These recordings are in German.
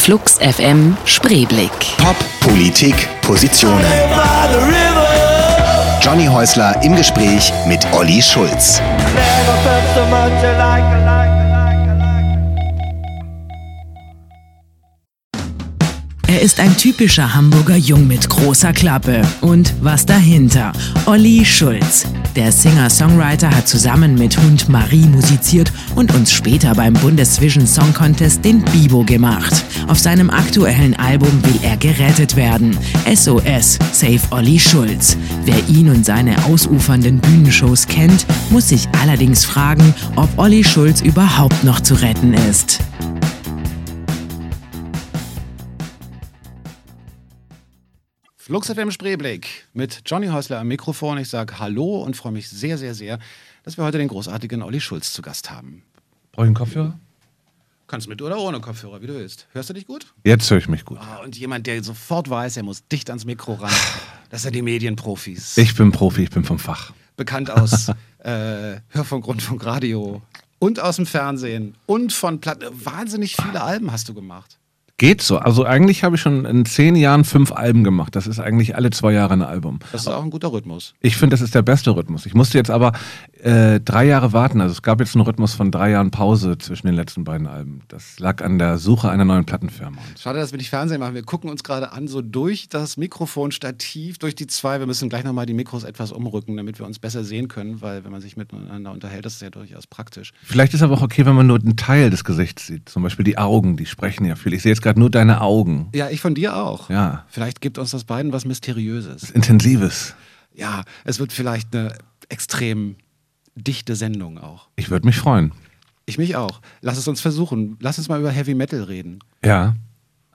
Flux FM Spreeblick. Pop, Politik, Positionen. Johnny Häusler im Gespräch mit Olli Schulz. Er ist ein typischer Hamburger Jung mit großer Klappe. Und was dahinter? Olli Schulz. Der Singer-Songwriter hat zusammen mit Hund Marie musiziert und uns später beim Bundesvision Song Contest den Bibo gemacht. Auf seinem aktuellen Album will er gerettet werden. SOS, Save Olli Schulz. Wer ihn und seine ausufernden Bühnenshows kennt, muss sich allerdings fragen, ob Olli Schulz überhaupt noch zu retten ist. Flux FM Spreeblick mit Johnny Häusler am Mikrofon. Ich sage Hallo und freue mich sehr, sehr, sehr, dass wir heute den großartigen Olli Schulz zu Gast haben. Brauche ich einen Kopfhörer? Kannst mit oder ohne Kopfhörer, wie du willst. Hörst du dich gut? Jetzt höre ich mich gut. Ah, und jemand, der sofort weiß, er muss dicht ans Mikro ran. Das sind die Medienprofis. Ich bin Profi, ich bin vom Fach. Bekannt aus äh, Hörfunk, Rundfunk, Radio und aus dem Fernsehen und von Platten. Wahnsinnig viele Alben hast du gemacht. Geht so. Also eigentlich habe ich schon in zehn Jahren fünf Alben gemacht. Das ist eigentlich alle zwei Jahre ein Album. Das ist auch ein guter Rhythmus. Ich finde, das ist der beste Rhythmus. Ich musste jetzt aber äh, drei Jahre warten. Also es gab jetzt einen Rhythmus von drei Jahren Pause zwischen den letzten beiden Alben. Das lag an der Suche einer neuen Plattenfirma. Schade, dass wir nicht Fernsehen machen. Wir gucken uns gerade an, so durch das Mikrofonstativ, durch die zwei. Wir müssen gleich nochmal die Mikros etwas umrücken, damit wir uns besser sehen können, weil wenn man sich miteinander unterhält, das ist ja durchaus praktisch. Vielleicht ist aber auch okay, wenn man nur einen Teil des Gesichts sieht. Zum Beispiel die Augen, die sprechen ja viel. Ich sehe jetzt gerade nur deine Augen. Ja, ich von dir auch. Ja. Vielleicht gibt uns das beiden was Mysteriöses. Intensives. Ja, es wird vielleicht eine extrem dichte Sendung auch. Ich würde mich freuen. Ich mich auch. Lass es uns versuchen. Lass uns mal über Heavy Metal reden. Ja.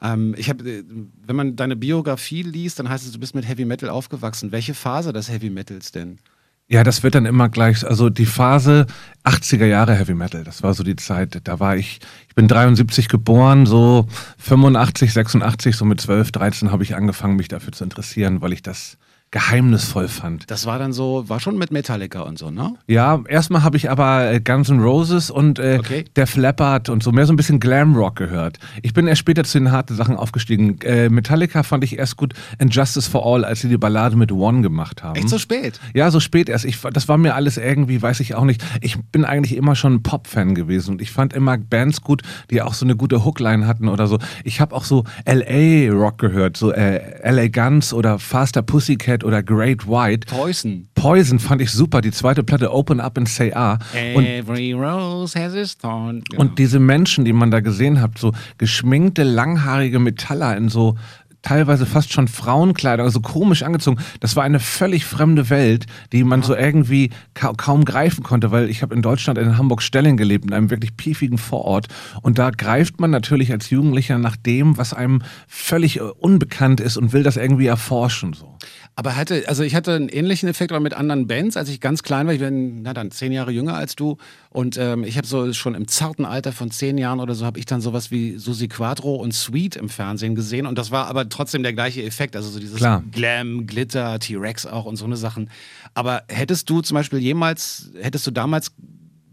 Ähm, ich habe, äh, wenn man deine Biografie liest, dann heißt es, du bist mit Heavy Metal aufgewachsen. Welche Phase des Heavy Metals denn? Ja, das wird dann immer gleich, also die Phase 80er Jahre Heavy Metal, das war so die Zeit, da war ich, ich bin 73 geboren, so 85, 86, so mit 12, 13 habe ich angefangen, mich dafür zu interessieren, weil ich das geheimnisvoll fand. Das war dann so, war schon mit Metallica und so, ne? Ja, erstmal habe ich aber äh, Guns N' Roses und äh, Okay. Def Leppard und so mehr so ein bisschen Glamrock gehört. Ich bin erst später zu den harten Sachen aufgestiegen. Äh, Metallica fand ich erst gut and Justice for All, als sie die Ballade mit One gemacht haben. Echt so spät? Ja, so spät erst. Ich, das war mir alles irgendwie, weiß ich auch nicht. Ich bin eigentlich immer schon ein Pop-Fan gewesen und ich fand immer Bands gut, die auch so eine gute Hookline hatten oder so. Ich habe auch so LA-Rock gehört, so äh, LA Guns oder Faster Pussycat oder Great White. Poison. Poison fand ich super. Die zweite Platte Open Up and Say Ah. Und Every rose has its thorn. Genau. und diese Menschen, die man da gesehen hat, so geschminkte, langhaarige Metaller in so teilweise fast schon Frauenkleidung, also komisch angezogen. Das war eine völlig fremde Welt, die man so irgendwie ka kaum greifen konnte, weil ich habe in Deutschland in Hamburg-Stelling gelebt, in einem wirklich piefigen Vorort. Und da greift man natürlich als Jugendlicher nach dem, was einem völlig äh, unbekannt ist und will das irgendwie erforschen. So. Aber hatte, also ich hatte einen ähnlichen Effekt aber mit anderen Bands, als ich ganz klein war. Ich bin, na dann, zehn Jahre jünger als du. Und ähm, ich habe so schon im zarten Alter von zehn Jahren oder so, habe ich dann sowas wie Susi Quadro und Sweet im Fernsehen gesehen. Und das war aber trotzdem der gleiche Effekt. Also so dieses Klar. Glam, Glitter, T-Rex auch und so eine Sachen. Aber hättest du zum Beispiel jemals, hättest du damals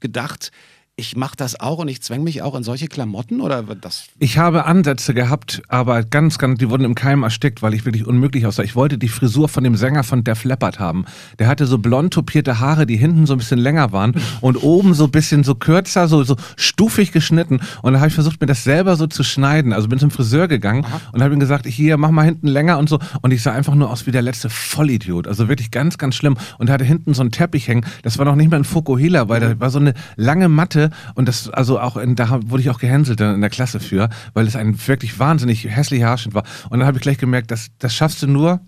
gedacht, ich mache das auch und ich zwänge mich auch in solche Klamotten oder das Ich habe Ansätze gehabt, aber ganz, ganz, die wurden im Keim erstickt, weil ich wirklich unmöglich aussah. Ich wollte die Frisur von dem Sänger von Def Leppard haben. Der hatte so blond topierte Haare, die hinten so ein bisschen länger waren und oben so ein bisschen so kürzer, so, so stufig geschnitten. Und da habe ich versucht, mir das selber so zu schneiden. Also bin zum Friseur gegangen und habe ihm gesagt, hier, mach mal hinten länger und so. Und ich sah einfach nur aus wie der letzte Vollidiot. Also wirklich ganz, ganz schlimm. Und hatte hinten so einen Teppich hängen. Das war noch nicht mal ein Fokuhila, weil da war so eine lange Matte und das, also auch in, da wurde ich auch gehänselt in der Klasse für, weil es ein wirklich wahnsinnig hässlicher Haarschnitt war. Und dann habe ich gleich gemerkt, das, das schaffst du nur,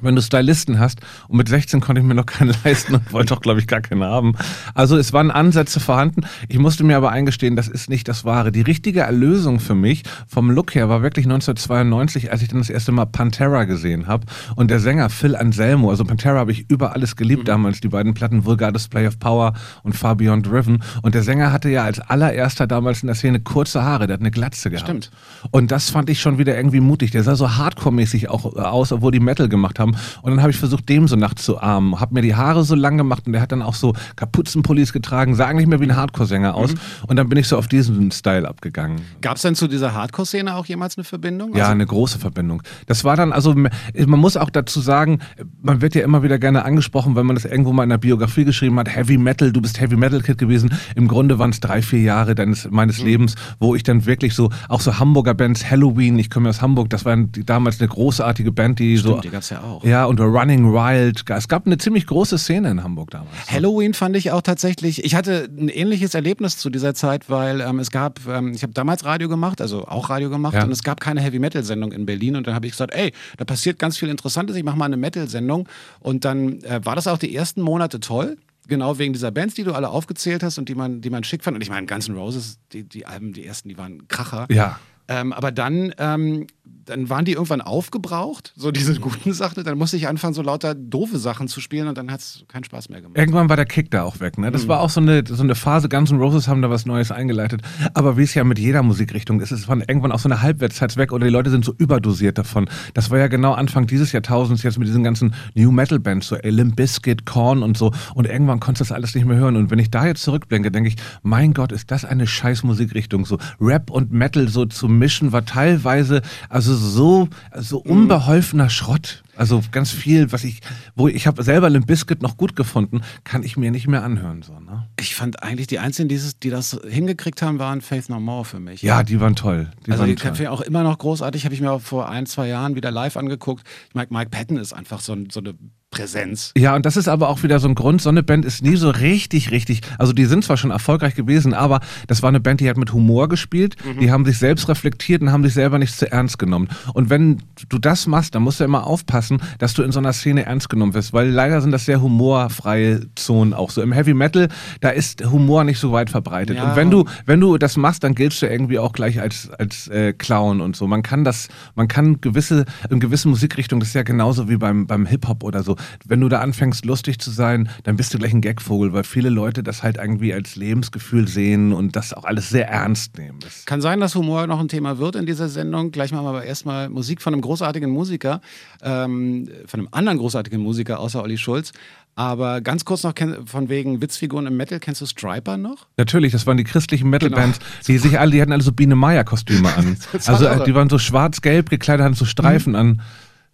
wenn du Stylisten hast. Und mit 16 konnte ich mir noch keinen leisten und wollte auch, glaube ich, gar keinen haben. Also es waren Ansätze vorhanden. Ich musste mir aber eingestehen, das ist nicht das Wahre. Die richtige Erlösung für mich vom Look her war wirklich 1992, als ich dann das erste Mal Pantera gesehen habe. Und der Sänger Phil Anselmo, also Pantera habe ich über alles geliebt damals, die beiden Platten Vulgar Display of Power und Far Beyond Driven. Und der Sänger hatte ja als allererster damals in der Szene kurze Haare, der hat eine Glatze gehabt. Stimmt. Und das fand ich schon wieder irgendwie mutig. Der sah so Hardcore-mäßig auch aus, obwohl die Metal gemacht gemacht haben. Und dann habe ich versucht, dem so nachzuahmen. Habe mir die Haare so lang gemacht und der hat dann auch so Kapuzenpullis getragen, sah eigentlich mehr wie ein Hardcore-Sänger aus. Mhm. Und dann bin ich so auf diesen Style abgegangen. Gab es denn zu dieser Hardcore-Szene auch jemals eine Verbindung? Ja, also eine große Verbindung. Das war dann, also man muss auch dazu sagen, man wird ja immer wieder gerne angesprochen, wenn man das irgendwo mal in der Biografie geschrieben hat, Heavy Metal, du bist Heavy Metal Kid gewesen. Im Grunde waren es drei, vier Jahre deines, meines mhm. Lebens, wo ich dann wirklich so, auch so Hamburger Bands, Halloween, ich komme aus Hamburg, das war damals eine großartige Band, die Stimmt, so. Die ja auch. Ja, und Running Wild. Es gab eine ziemlich große Szene in Hamburg damals. Halloween fand ich auch tatsächlich, ich hatte ein ähnliches Erlebnis zu dieser Zeit, weil ähm, es gab, ähm, ich habe damals Radio gemacht, also auch Radio gemacht, ja. und es gab keine Heavy Metal Sendung in Berlin und dann habe ich gesagt, ey, da passiert ganz viel Interessantes, ich mache mal eine Metal Sendung und dann äh, war das auch die ersten Monate toll genau wegen dieser Bands, die du alle aufgezählt hast und die man, die man schick fand. Und ich meine, Guns N' Roses, die, die Alben, die ersten, die waren Kracher. Ja. Ähm, aber dann, ähm, dann waren die irgendwann aufgebraucht, so diese guten Sachen. Dann musste ich anfangen, so lauter doofe Sachen zu spielen und dann hat es keinen Spaß mehr gemacht. Irgendwann war der Kick da auch weg. Ne? Das mhm. war auch so eine, so eine Phase, Guns N' Roses haben da was Neues eingeleitet. Aber wie es ja mit jeder Musikrichtung ist, es war irgendwann auch so eine Halbwertszeit weg oder die Leute sind so überdosiert davon. Das war ja genau Anfang dieses Jahrtausends jetzt mit diesen ganzen New Metal Bands, so Limp Bizkit, Korn und so. Und irgendwann konntest du das alles nicht mehr hören. Und wenn ich da jetzt zurückblinke, denke ich, mein Gott, ist das eine scheiß Musikrichtung. So Rap und Metal so zum Mischen war teilweise also so, so unbeholfener Schrott. Also ganz viel, was ich, wo ich habe selber Limp Bizkit noch gut gefunden, kann ich mir nicht mehr anhören. So, ne? Ich fand eigentlich die einzigen, die, die das hingekriegt haben, waren Faith No More für mich. Ja, die waren toll. Die also waren die toll. auch immer noch großartig. Habe ich mir auch vor ein, zwei Jahren wieder live angeguckt. Ich meine, Mike Patton ist einfach so, so eine Präsenz. Ja, und das ist aber auch wieder so ein Grund. So eine Band ist nie so richtig, richtig. Also, die sind zwar schon erfolgreich gewesen, aber das war eine Band, die hat mit Humor gespielt. Mhm. Die haben sich selbst reflektiert und haben sich selber nicht zu ernst genommen. Und wenn du das machst, dann musst du immer aufpassen, dass du in so einer Szene ernst genommen wirst, weil leider sind das sehr humorfreie Zonen auch so. Im Heavy Metal, da ist Humor nicht so weit verbreitet. Ja. Und wenn du, wenn du das machst, dann giltst du irgendwie auch gleich als, als äh, Clown und so. Man kann das, man kann gewisse, in gewissen Musikrichtungen, das ist ja genauso wie beim, beim Hip-Hop oder so wenn du da anfängst, lustig zu sein, dann bist du gleich ein Gagvogel, weil viele Leute das halt irgendwie als Lebensgefühl sehen und das auch alles sehr ernst nehmen. Das Kann sein, dass Humor noch ein Thema wird in dieser Sendung. Gleich machen wir aber erstmal Musik von einem großartigen Musiker, ähm, von einem anderen großartigen Musiker außer Olli Schulz. Aber ganz kurz noch von wegen Witzfiguren im Metal, kennst du Striper noch? Natürlich, das waren die christlichen Metal-Bands, genau. die sich alle, die hatten alle so Biene Meier-Kostüme an. also die waren so schwarz-gelb gekleidet, hatten so Streifen mhm. an.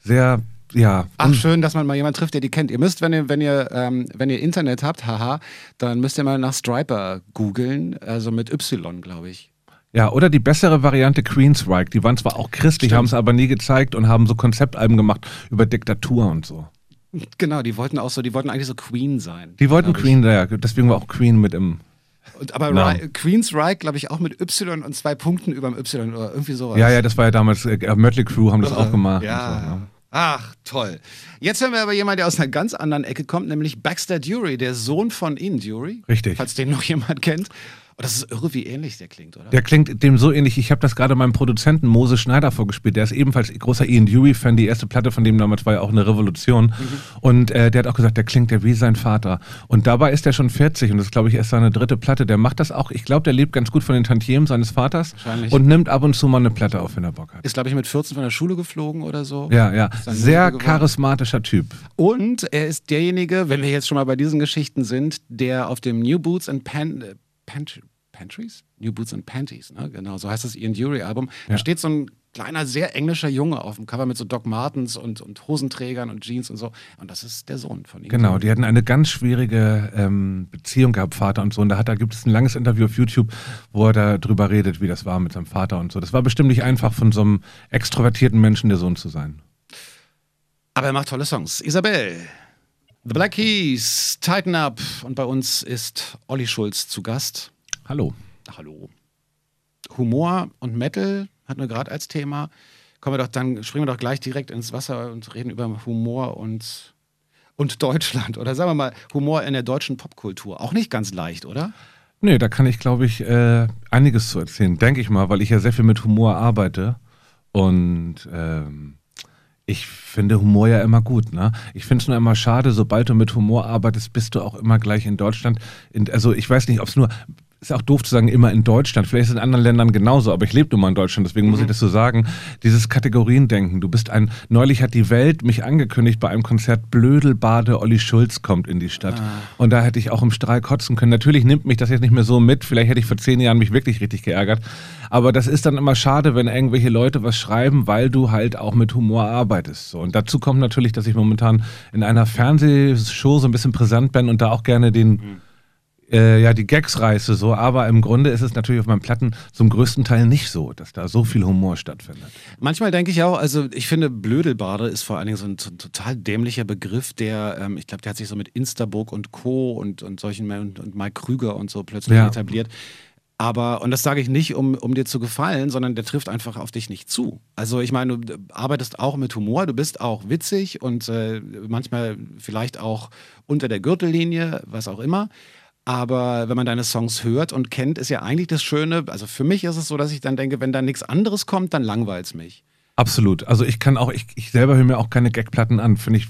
Sehr ja. Ach, schön, dass man mal jemanden trifft, der die kennt. Ihr müsst, wenn ihr, wenn ihr, ähm, wenn ihr Internet habt, haha, dann müsst ihr mal nach Striper googeln, also mit Y, glaube ich. Ja, oder die bessere Variante Queensryche. Die waren zwar auch christlich, haben es aber nie gezeigt und haben so Konzeptalben gemacht über Diktatur und so. Genau, die wollten auch so, die wollten eigentlich so Queen sein. Die wollten Queen, ja, deswegen war auch Queen mit im. Und, aber no. Queensryche, glaube ich, auch mit Y und zwei Punkten über dem Y oder irgendwie sowas. Ja, ja, das war ja damals, äh, Mötley Crew haben das auch gemacht. Ja. So, ja. Ach, toll. Jetzt hören wir aber jemanden, der aus einer ganz anderen Ecke kommt, nämlich Baxter Dury, der Sohn von Ian Dury. Richtig. Falls den noch jemand kennt. Oh, das ist irre, wie ähnlich der klingt, oder? Der klingt dem so ähnlich. Ich habe das gerade meinem Produzenten Mose Schneider vorgespielt. Der ist ebenfalls großer Ian Dury-Fan. Die erste Platte von dem damals war ja auch eine Revolution. Mhm. Und äh, der hat auch gesagt, der klingt ja wie sein Vater. Und dabei ist er schon 40 und das ist, glaube ich, erst seine dritte Platte. Der macht das auch. Ich glaube, der lebt ganz gut von den Tantiemen seines Vaters. Wahrscheinlich. Und nimmt ab und zu mal eine Platte auf, wenn er Bock hat. Ist, glaube ich, mit 14 von der Schule geflogen oder so. Ja, ja. Sehr charismatischer Typ. Und er ist derjenige, wenn wir jetzt schon mal bei diesen Geschichten sind, der auf dem New Boots and Pan, äh, Pan Pantries? New Boots and Panties, ne? genau, so heißt das Ian Dury-Album. Ja. Da steht so ein kleiner, sehr englischer Junge auf dem Cover mit so Doc Martens und, und Hosenträgern und Jeans und so. Und das ist der Sohn von ihm. Genau, die hatten eine ganz schwierige ähm, Beziehung gehabt, Vater und Sohn. Da, hat, da gibt es ein langes Interview auf YouTube, wo er darüber redet, wie das war mit seinem Vater und so. Das war bestimmt nicht einfach, von so einem extrovertierten Menschen der Sohn zu sein. Aber er macht tolle Songs. Isabel. The Black Keys, Tighten Up. Und bei uns ist Olli Schulz zu Gast. Hallo. Hallo. Humor und Metal hatten wir gerade als Thema. Kommen wir doch dann, springen wir doch gleich direkt ins Wasser und reden über Humor und, und Deutschland. Oder sagen wir mal, Humor in der deutschen Popkultur. Auch nicht ganz leicht, oder? Nee, da kann ich, glaube ich, äh, einiges zu erzählen, denke ich mal, weil ich ja sehr viel mit Humor arbeite. Und ähm, ich finde Humor ja immer gut. Ne? Ich finde es nur immer schade, sobald du mit Humor arbeitest, bist du auch immer gleich in Deutschland. In, also ich weiß nicht, ob es nur ist auch doof zu sagen, immer in Deutschland. Vielleicht ist es in anderen Ländern genauso, aber ich lebe nun mal in Deutschland, deswegen muss ich das so sagen. Dieses Kategoriendenken. Du bist ein, neulich hat die Welt mich angekündigt bei einem Konzert, Blödelbade Olli Schulz kommt in die Stadt. Und da hätte ich auch im Strahl kotzen können. Natürlich nimmt mich das jetzt nicht mehr so mit. Vielleicht hätte ich vor zehn Jahren mich wirklich richtig geärgert. Aber das ist dann immer schade, wenn irgendwelche Leute was schreiben, weil du halt auch mit Humor arbeitest. So. Und dazu kommt natürlich, dass ich momentan in einer Fernsehshow so ein bisschen präsent bin und da auch gerne den äh, ja, die Gags reiße, so, aber im Grunde ist es natürlich auf meinen Platten zum größten Teil nicht so, dass da so viel Humor stattfindet. Manchmal denke ich auch, also ich finde, Blödelbade ist vor allen Dingen so ein, so ein total dämlicher Begriff, der, ähm, ich glaube, der hat sich so mit Instabook und Co. und, und solchen und, und Mike Krüger und so plötzlich Ja. etabliert. Aber, und das sage ich nicht, um, um dir zu gefallen, sondern der trifft einfach auf dich nicht zu. Also ich meine, du arbeitest auch mit Humor, du bist auch witzig und äh, manchmal vielleicht auch unter der Gürtellinie, was auch immer. Aber wenn man deine Songs hört und kennt, ist ja eigentlich das Schöne, also für mich ist es so, dass ich dann denke, wenn da nichts anderes kommt, dann langweilt es mich. Absolut. Also ich kann auch, ich, ich selber höre mir auch keine Gagplatten an, finde ich.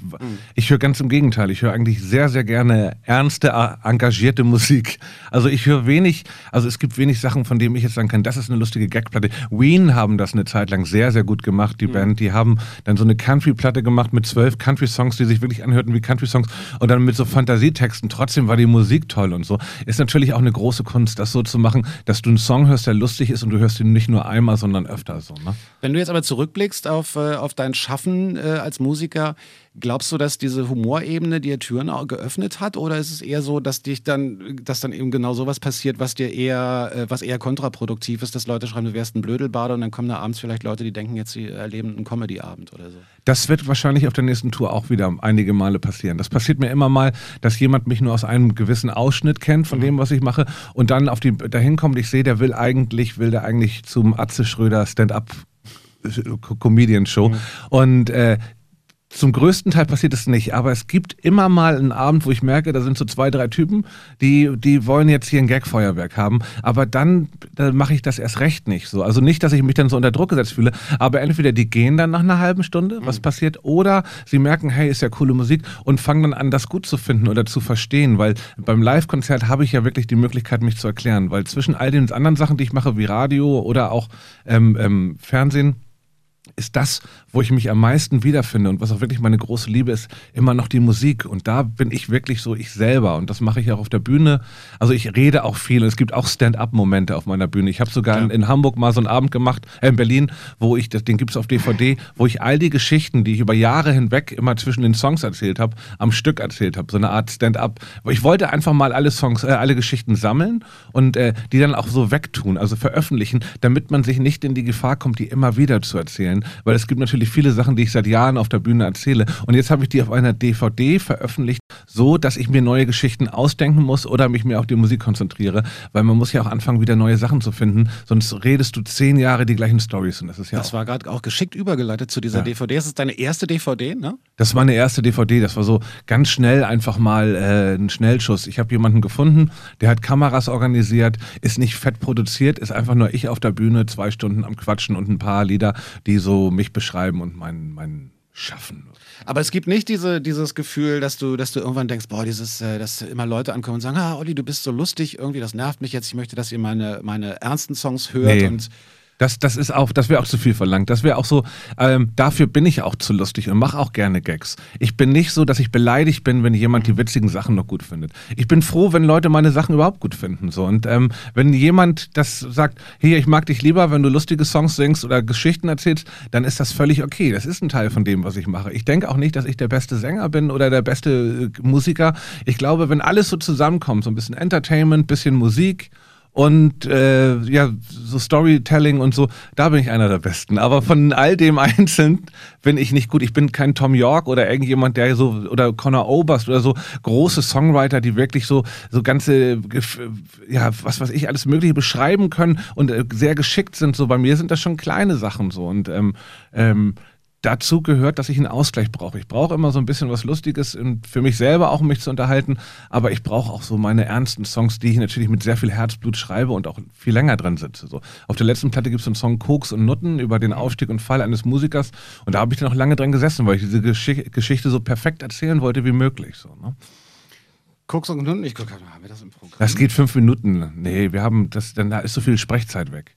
Ich höre ganz im Gegenteil. Ich höre eigentlich sehr, sehr gerne ernste, engagierte Musik. Also ich höre wenig, also es gibt wenig Sachen, von denen ich jetzt sagen kann, das ist eine lustige Gagplatte. Ween haben das eine Zeit lang sehr, sehr gut gemacht, die Band. Die haben dann so eine Country-Platte gemacht mit zwölf Country-Songs, die sich wirklich anhörten wie Country-Songs und dann mit so Fantasietexten. Trotzdem war die Musik toll und so. Ist natürlich auch eine große Kunst, das so zu machen, dass du einen Song hörst, der lustig ist und du hörst ihn nicht nur einmal, sondern öfter so. Ne? Wenn du jetzt aber zurückblickst auf, äh, auf dein Schaffen äh, als Musiker, glaubst du, dass diese Humorebene dir Türen geöffnet hat? Oder ist es eher so, dass dich dann, dass dann eben genau sowas passiert, was dir eher, äh, was eher kontraproduktiv ist, dass Leute schreiben, du wärst ein Blödelbader und dann kommen da abends vielleicht Leute, die denken, jetzt sie erleben einen Comedy-Abend oder so. Das wird wahrscheinlich auf der nächsten Tour auch wieder einige Male passieren. Das passiert mir immer mal, dass jemand mich nur aus einem gewissen Ausschnitt kennt von dem, was ich mache und dann auf die dahin kommt, ich sehe, der will eigentlich, will der eigentlich zum Atze Schröder Stand-up Comedian Show. Und äh, zum größten Teil passiert es nicht, aber es gibt immer mal einen Abend, wo ich merke, da sind so zwei, drei Typen, die, die wollen jetzt hier ein Gagfeuerwerk haben, aber dann, dann mache ich das erst recht nicht so. Also nicht, dass ich mich dann so unter Druck gesetzt fühle, aber entweder die gehen dann nach einer halben Stunde, was passiert, oder sie merken, hey, ist ja coole Musik und fangen dann an, das gut zu finden oder zu verstehen, weil beim Live-Konzert habe ich ja wirklich die Möglichkeit, mich zu erklären, weil zwischen all den anderen Sachen, die ich mache, wie Radio oder auch ähm, ähm, Fernsehen, ist das, wo ich mich am meisten wiederfinde und was auch wirklich meine große Liebe ist, immer noch die Musik. Und da bin ich wirklich so ich selber. Und das mache ich auch auf der Bühne. Also ich rede auch viel und es gibt auch Stand-up-Momente auf meiner Bühne. Ich habe sogar in, in Hamburg mal so einen Abend gemacht, äh, in Berlin, wo ich, den gibt es auf DVD, wo ich all die Geschichten, die ich über Jahre hinweg immer zwischen den Songs erzählt habe, am Stück erzählt habe. So eine Art Stand-up. Ich wollte einfach mal alle Songs, äh, alle Geschichten sammeln und äh, die dann auch so wegtun, also veröffentlichen, damit man sich nicht in die Gefahr kommt, die immer wieder zu erzählen. Weil es gibt natürlich viele Sachen, die ich seit Jahren auf der Bühne erzähle. Und jetzt habe ich die auf einer DVD veröffentlicht, so dass ich mir neue Geschichten ausdenken muss oder mich mehr auf die Musik konzentriere. Weil man muss ja auch anfangen, wieder neue Sachen zu finden. Sonst redest du zehn Jahre die gleichen Stories. Und das ist ja Das war gerade auch geschickt übergeleitet zu dieser Ja. DVD. Das ist deine erste DVD, ne? Das war eine erste DVD, das war so ganz schnell einfach mal äh, ein Schnellschuss. Ich habe jemanden gefunden, der hat Kameras organisiert, ist nicht fett produziert, ist einfach nur ich auf der Bühne, zwei Stunden am Quatschen und ein paar Lieder, die so mich beschreiben und mein, mein Schaffen. Aber es gibt nicht diese, dieses Gefühl, dass du, dass du irgendwann denkst, boah, dieses, äh, dass immer Leute ankommen und sagen, ah, Olli, du bist so lustig, irgendwie, das nervt mich jetzt, ich möchte, dass ihr meine, meine ernsten Songs hört Nee. und Das, das ist auch, das wäre auch zu viel verlangt. Das wäre auch so, ähm, dafür bin ich auch zu lustig und mache auch gerne Gags. Ich bin nicht so, dass ich beleidigt bin, wenn jemand die witzigen Sachen noch gut findet. Ich bin froh, wenn Leute meine Sachen überhaupt gut finden. So. Und ähm, wenn jemand das sagt, hey, ich mag dich lieber, wenn du lustige Songs singst oder Geschichten erzählst, dann ist das völlig okay. Das ist ein Teil von dem, was ich mache. Ich denke auch nicht, dass ich der beste Sänger bin oder der beste äh, Musiker. Ich glaube, wenn alles so zusammenkommt, so ein bisschen Entertainment, bisschen Musik, und äh, ja, so Storytelling und so, da bin ich einer der Besten. Aber von all dem einzeln bin ich nicht gut. Ich bin kein Tom York oder irgendjemand, der so, oder Conor Oberst oder so große Songwriter, die wirklich so, so ganze, ja, was weiß ich, alles Mögliche beschreiben können und äh, sehr geschickt sind. So bei mir sind das schon kleine Sachen so. Und ähm, ähm, dazu gehört, dass ich einen Ausgleich brauche. Ich brauche immer so ein bisschen was Lustiges für mich selber auch, um mich zu unterhalten. Aber ich brauche auch so meine ernsten Songs, die ich natürlich mit sehr viel Herzblut schreibe und auch viel länger drin sitze. So. Auf der letzten Platte gibt es einen Song Koks und Nutten über den Aufstieg und Fall eines Musikers. Und da habe ich dann auch lange dran gesessen, weil ich diese Geschi Geschichte so perfekt erzählen wollte wie möglich. So, ne? guckst und nun, ich gucke, haben wir das im Programm? Das geht fünf Minuten. Nee, wir haben das, dann da ist so viel Sprechzeit weg.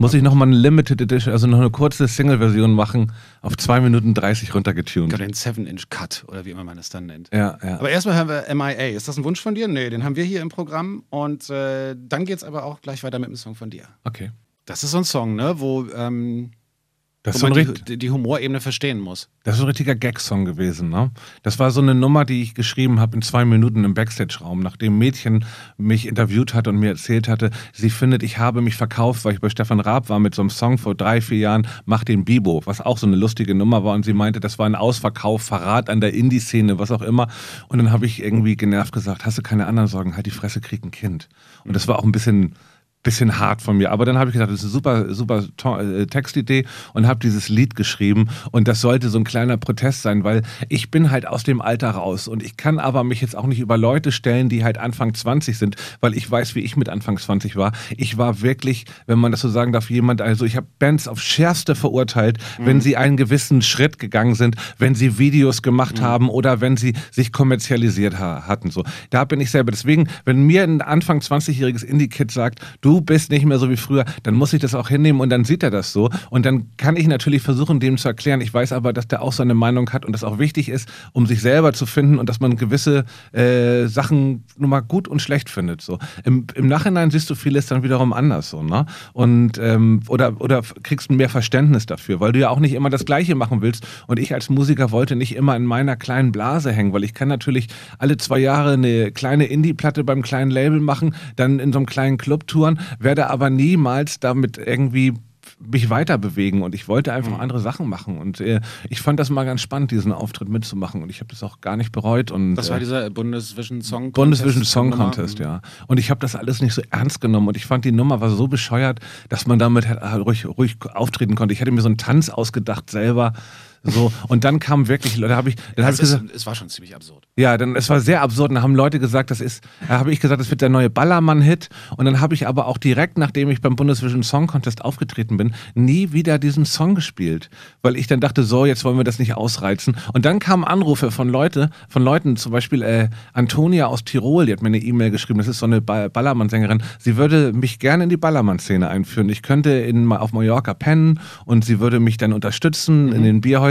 Muss ich nochmal eine Limited Edition, also noch eine kurze Single-Version machen, auf 2 Minuten 30 runtergetunt. Oder den 7-Inch-Cut oder wie immer man es dann nennt. Ja, ja. Aber erstmal hören wir MIA. Ist das ein Wunsch von dir? Nee, den haben wir hier im Programm. Und äh, dann geht es aber auch gleich weiter mit einem Song von dir. Okay. Das ist so ein Song, ne, wo, ähm, Das ist, so man die, die Humorebene verstehen muss. das ist ein richtiger Gag-Song gewesen. Ne? Das war so eine Nummer, die ich geschrieben habe in zwei Minuten im Backstage-Raum, nachdem ein Mädchen mich interviewt hat und mir erzählt hatte, sie findet, ich habe mich verkauft, weil ich bei Stefan Raab war mit so einem Song vor drei, vier Jahren, Mach den Bibo, was auch so eine lustige Nummer war. Und sie meinte, das war ein Ausverkauf, Verrat an der Indie-Szene, was auch immer. Und dann habe ich irgendwie genervt gesagt, hast du keine anderen Sorgen, halt die Fresse, krieg ein Kind. Und das war auch ein bisschen bisschen hart von mir. Aber dann habe ich gesagt, das ist eine super, super äh, Textidee und habe dieses Lied geschrieben. Und das sollte so ein kleiner Protest sein, weil ich bin halt aus dem Alter raus. Und ich kann aber mich jetzt auch nicht über Leute stellen, die halt Anfang 20 sind, weil ich weiß, wie ich mit Anfang 20 war. Ich war wirklich, wenn man das so sagen darf, jemand, also ich habe Bands auf schärfste verurteilt, wenn sie einen gewissen Schritt gegangen sind, wenn sie Videos gemacht haben oder wenn sie sich kommerzialisiert ha hatten. So, da bin ich selber. Deswegen, wenn mir ein Anfang 20-jähriges Indie-Kid sagt, du bist nicht mehr so wie früher, dann muss ich das auch hinnehmen und dann sieht er das so. Und dann kann ich natürlich versuchen, dem zu erklären. Ich weiß aber, dass der auch seine Meinung hat und das auch wichtig ist, um sich selber zu finden und dass man gewisse äh, Sachen nun mal gut und schlecht findet. So. Im, Im Nachhinein siehst du vieles dann wiederum anders. So, ne? Und ähm, oder, oder kriegst mehr Verständnis dafür, weil du ja auch nicht immer das Gleiche machen willst. Und ich als Musiker wollte nicht immer in meiner kleinen Blase hängen, weil ich kann natürlich alle zwei Jahre eine kleine Indie-Platte beim kleinen Label machen, dann in so einem kleinen Club touren, werde aber niemals damit irgendwie mich weiter bewegen und ich wollte einfach andere Sachen machen und äh, ich fand das mal ganz spannend, diesen Auftritt mitzumachen und ich habe das auch gar nicht bereut und Das war äh, dieser Bundesvision Song Contest. Bundesvision Song. Contest, ja. Und ich habe das alles nicht so ernst genommen und ich fand die Nummer war so bescheuert, dass man damit halt ruhig, ruhig auftreten konnte. Ich hätte mir so einen Tanz ausgedacht selber. So, und dann kam wirklich, da habe ich, dann habe ich ist, gesagt, es war schon ziemlich absurd. ja, dann, es war sehr absurd. Und dann haben Leute gesagt, das ist, da habe ich gesagt, das wird der neue Ballermann-Hit. Und dann habe ich aber auch direkt, nachdem ich beim Bundesvision Song Contest aufgetreten bin, nie wieder diesen Song gespielt. Weil ich dann dachte, so, jetzt wollen wir das nicht ausreizen. Und dann kamen Anrufe von Leute, von Leuten, zum Beispiel äh, Antonia aus Tirol, die hat mir eine E-Mail geschrieben, das ist so eine ba Ballermann-Sängerin. Sie würde mich gerne in die Ballermann-Szene einführen. Ich könnte in, auf Mallorca pennen und sie würde mich dann unterstützen in den Bierhäusern.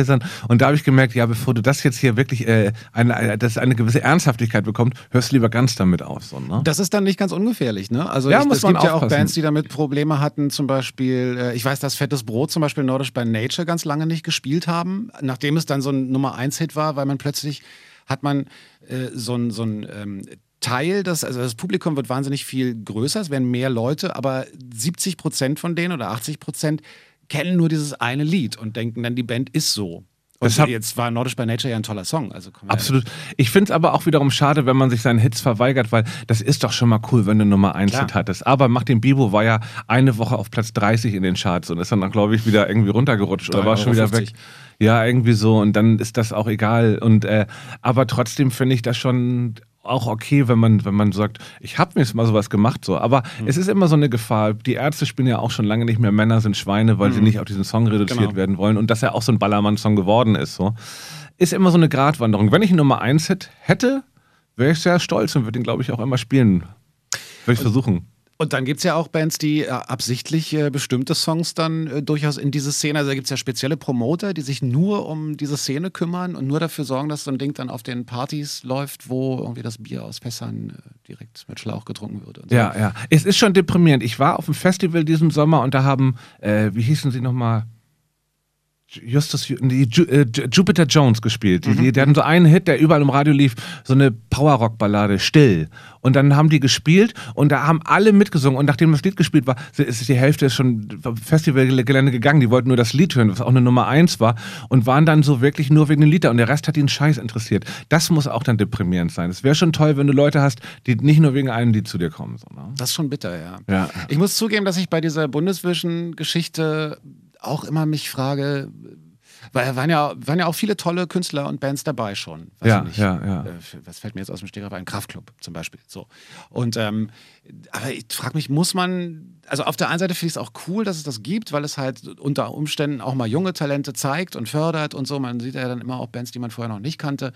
Und da habe ich gemerkt, ja, bevor du das jetzt hier wirklich äh, eine, eine, das eine gewisse Ernsthaftigkeit bekommt, hörst du lieber ganz damit auf. So, ne? Das ist dann nicht ganz ungefährlich, ne? Also Ja, ich, es gibt ja auch aufpassen. Bands, die damit Probleme hatten, zum Beispiel, äh, ich weiß, dass Fettes Brot zum Beispiel Nordisch by Nature ganz lange nicht gespielt haben, nachdem es dann so ein Nummer 1 Hit war, weil man plötzlich hat man äh, so ein, so ein ähm, Teil, des, also das Publikum wird wahnsinnig viel größer, es werden mehr Leute, aber 70 Prozent von denen oder 80 Prozent kennen nur dieses eine Lied und denken dann, die Band ist so. Und Das hab- jetzt war Nordisch by Nature ja ein toller Song. Also Absolut. Ich finde es aber auch wiederum schade, wenn man sich seinen Hits verweigert, weil das ist doch schon mal cool, wenn du Nummer 1 Klar. Hit hattest. Aber Mach den Bibo war ja eine Woche auf Platz 30 in den Charts und ist dann, glaube ich, wieder irgendwie runtergerutscht oder war schon wieder 3,50 weg. Ja, irgendwie so und dann ist das auch egal. Und äh, aber trotzdem finde ich das schon auch okay, wenn man, wenn man sagt, ich habe mir jetzt mal sowas gemacht, so. Aber Hm. es ist immer so eine Gefahr. Die Ärzte spielen ja auch schon lange nicht mehr Männer sind Schweine, weil sie nicht auf diesen Song reduziert Hm. Genau. werden wollen und dass er auch so ein Ballermann-Song geworden ist, so. Ist immer so eine Gratwanderung. Wenn ich einen Nummer 1 Hit hätte, wäre ich sehr stolz und würde ihn, glaube ich, auch immer spielen. Würde ich versuchen. Und dann gibt es ja auch Bands, die äh, absichtlich äh, bestimmte Songs dann äh, durchaus in diese Szene, also da gibt es ja spezielle Promoter, die sich nur um diese Szene kümmern und nur dafür sorgen, dass so ein Ding dann auf den Partys läuft, wo irgendwie das Bier aus Fässern äh, direkt mit Schlauch getrunken wird. So. Ja, ja. Es ist schon deprimierend. Ich war auf dem Festival diesen Sommer und da haben, äh, wie hießen sie nochmal? Justus, nee, Ju, äh, Ju- Jupiter Jones gespielt. Die, die, die hatten so einen Hit, der überall im Radio lief, so eine Power-Rock-Ballade, Still. Und dann haben die gespielt und da haben alle mitgesungen. Und nachdem das Lied gespielt war, ist die Hälfte schon vom Festivalgelände gegangen. Die wollten nur das Lied hören, was auch eine Nummer eins war. Und waren dann so wirklich nur wegen dem Lied da. Und der Rest hat ihnen Scheiß interessiert. Das muss auch dann deprimierend sein. Es wäre schon toll, wenn du Leute hast, die nicht nur wegen einem Lied zu dir kommen. So, ne? Das ist schon bitter, ja. Ja. Ich muss zugeben, dass ich bei dieser Bundesvision-Geschichte auch immer mich frage, weil waren ja, waren ja auch viele tolle Künstler und Bands dabei schon. Weiß Ja, ja, ja. Äh, Was fällt mir jetzt aus dem Stegreif ein? Kraftclub zum Beispiel. So. Und ähm, aber ich frage mich, muss man, also auf der einen Seite finde ich es auch cool, dass es das gibt, weil es halt unter Umständen auch mal junge Talente zeigt und fördert und so. Man sieht ja dann immer auch Bands, die man vorher noch nicht kannte.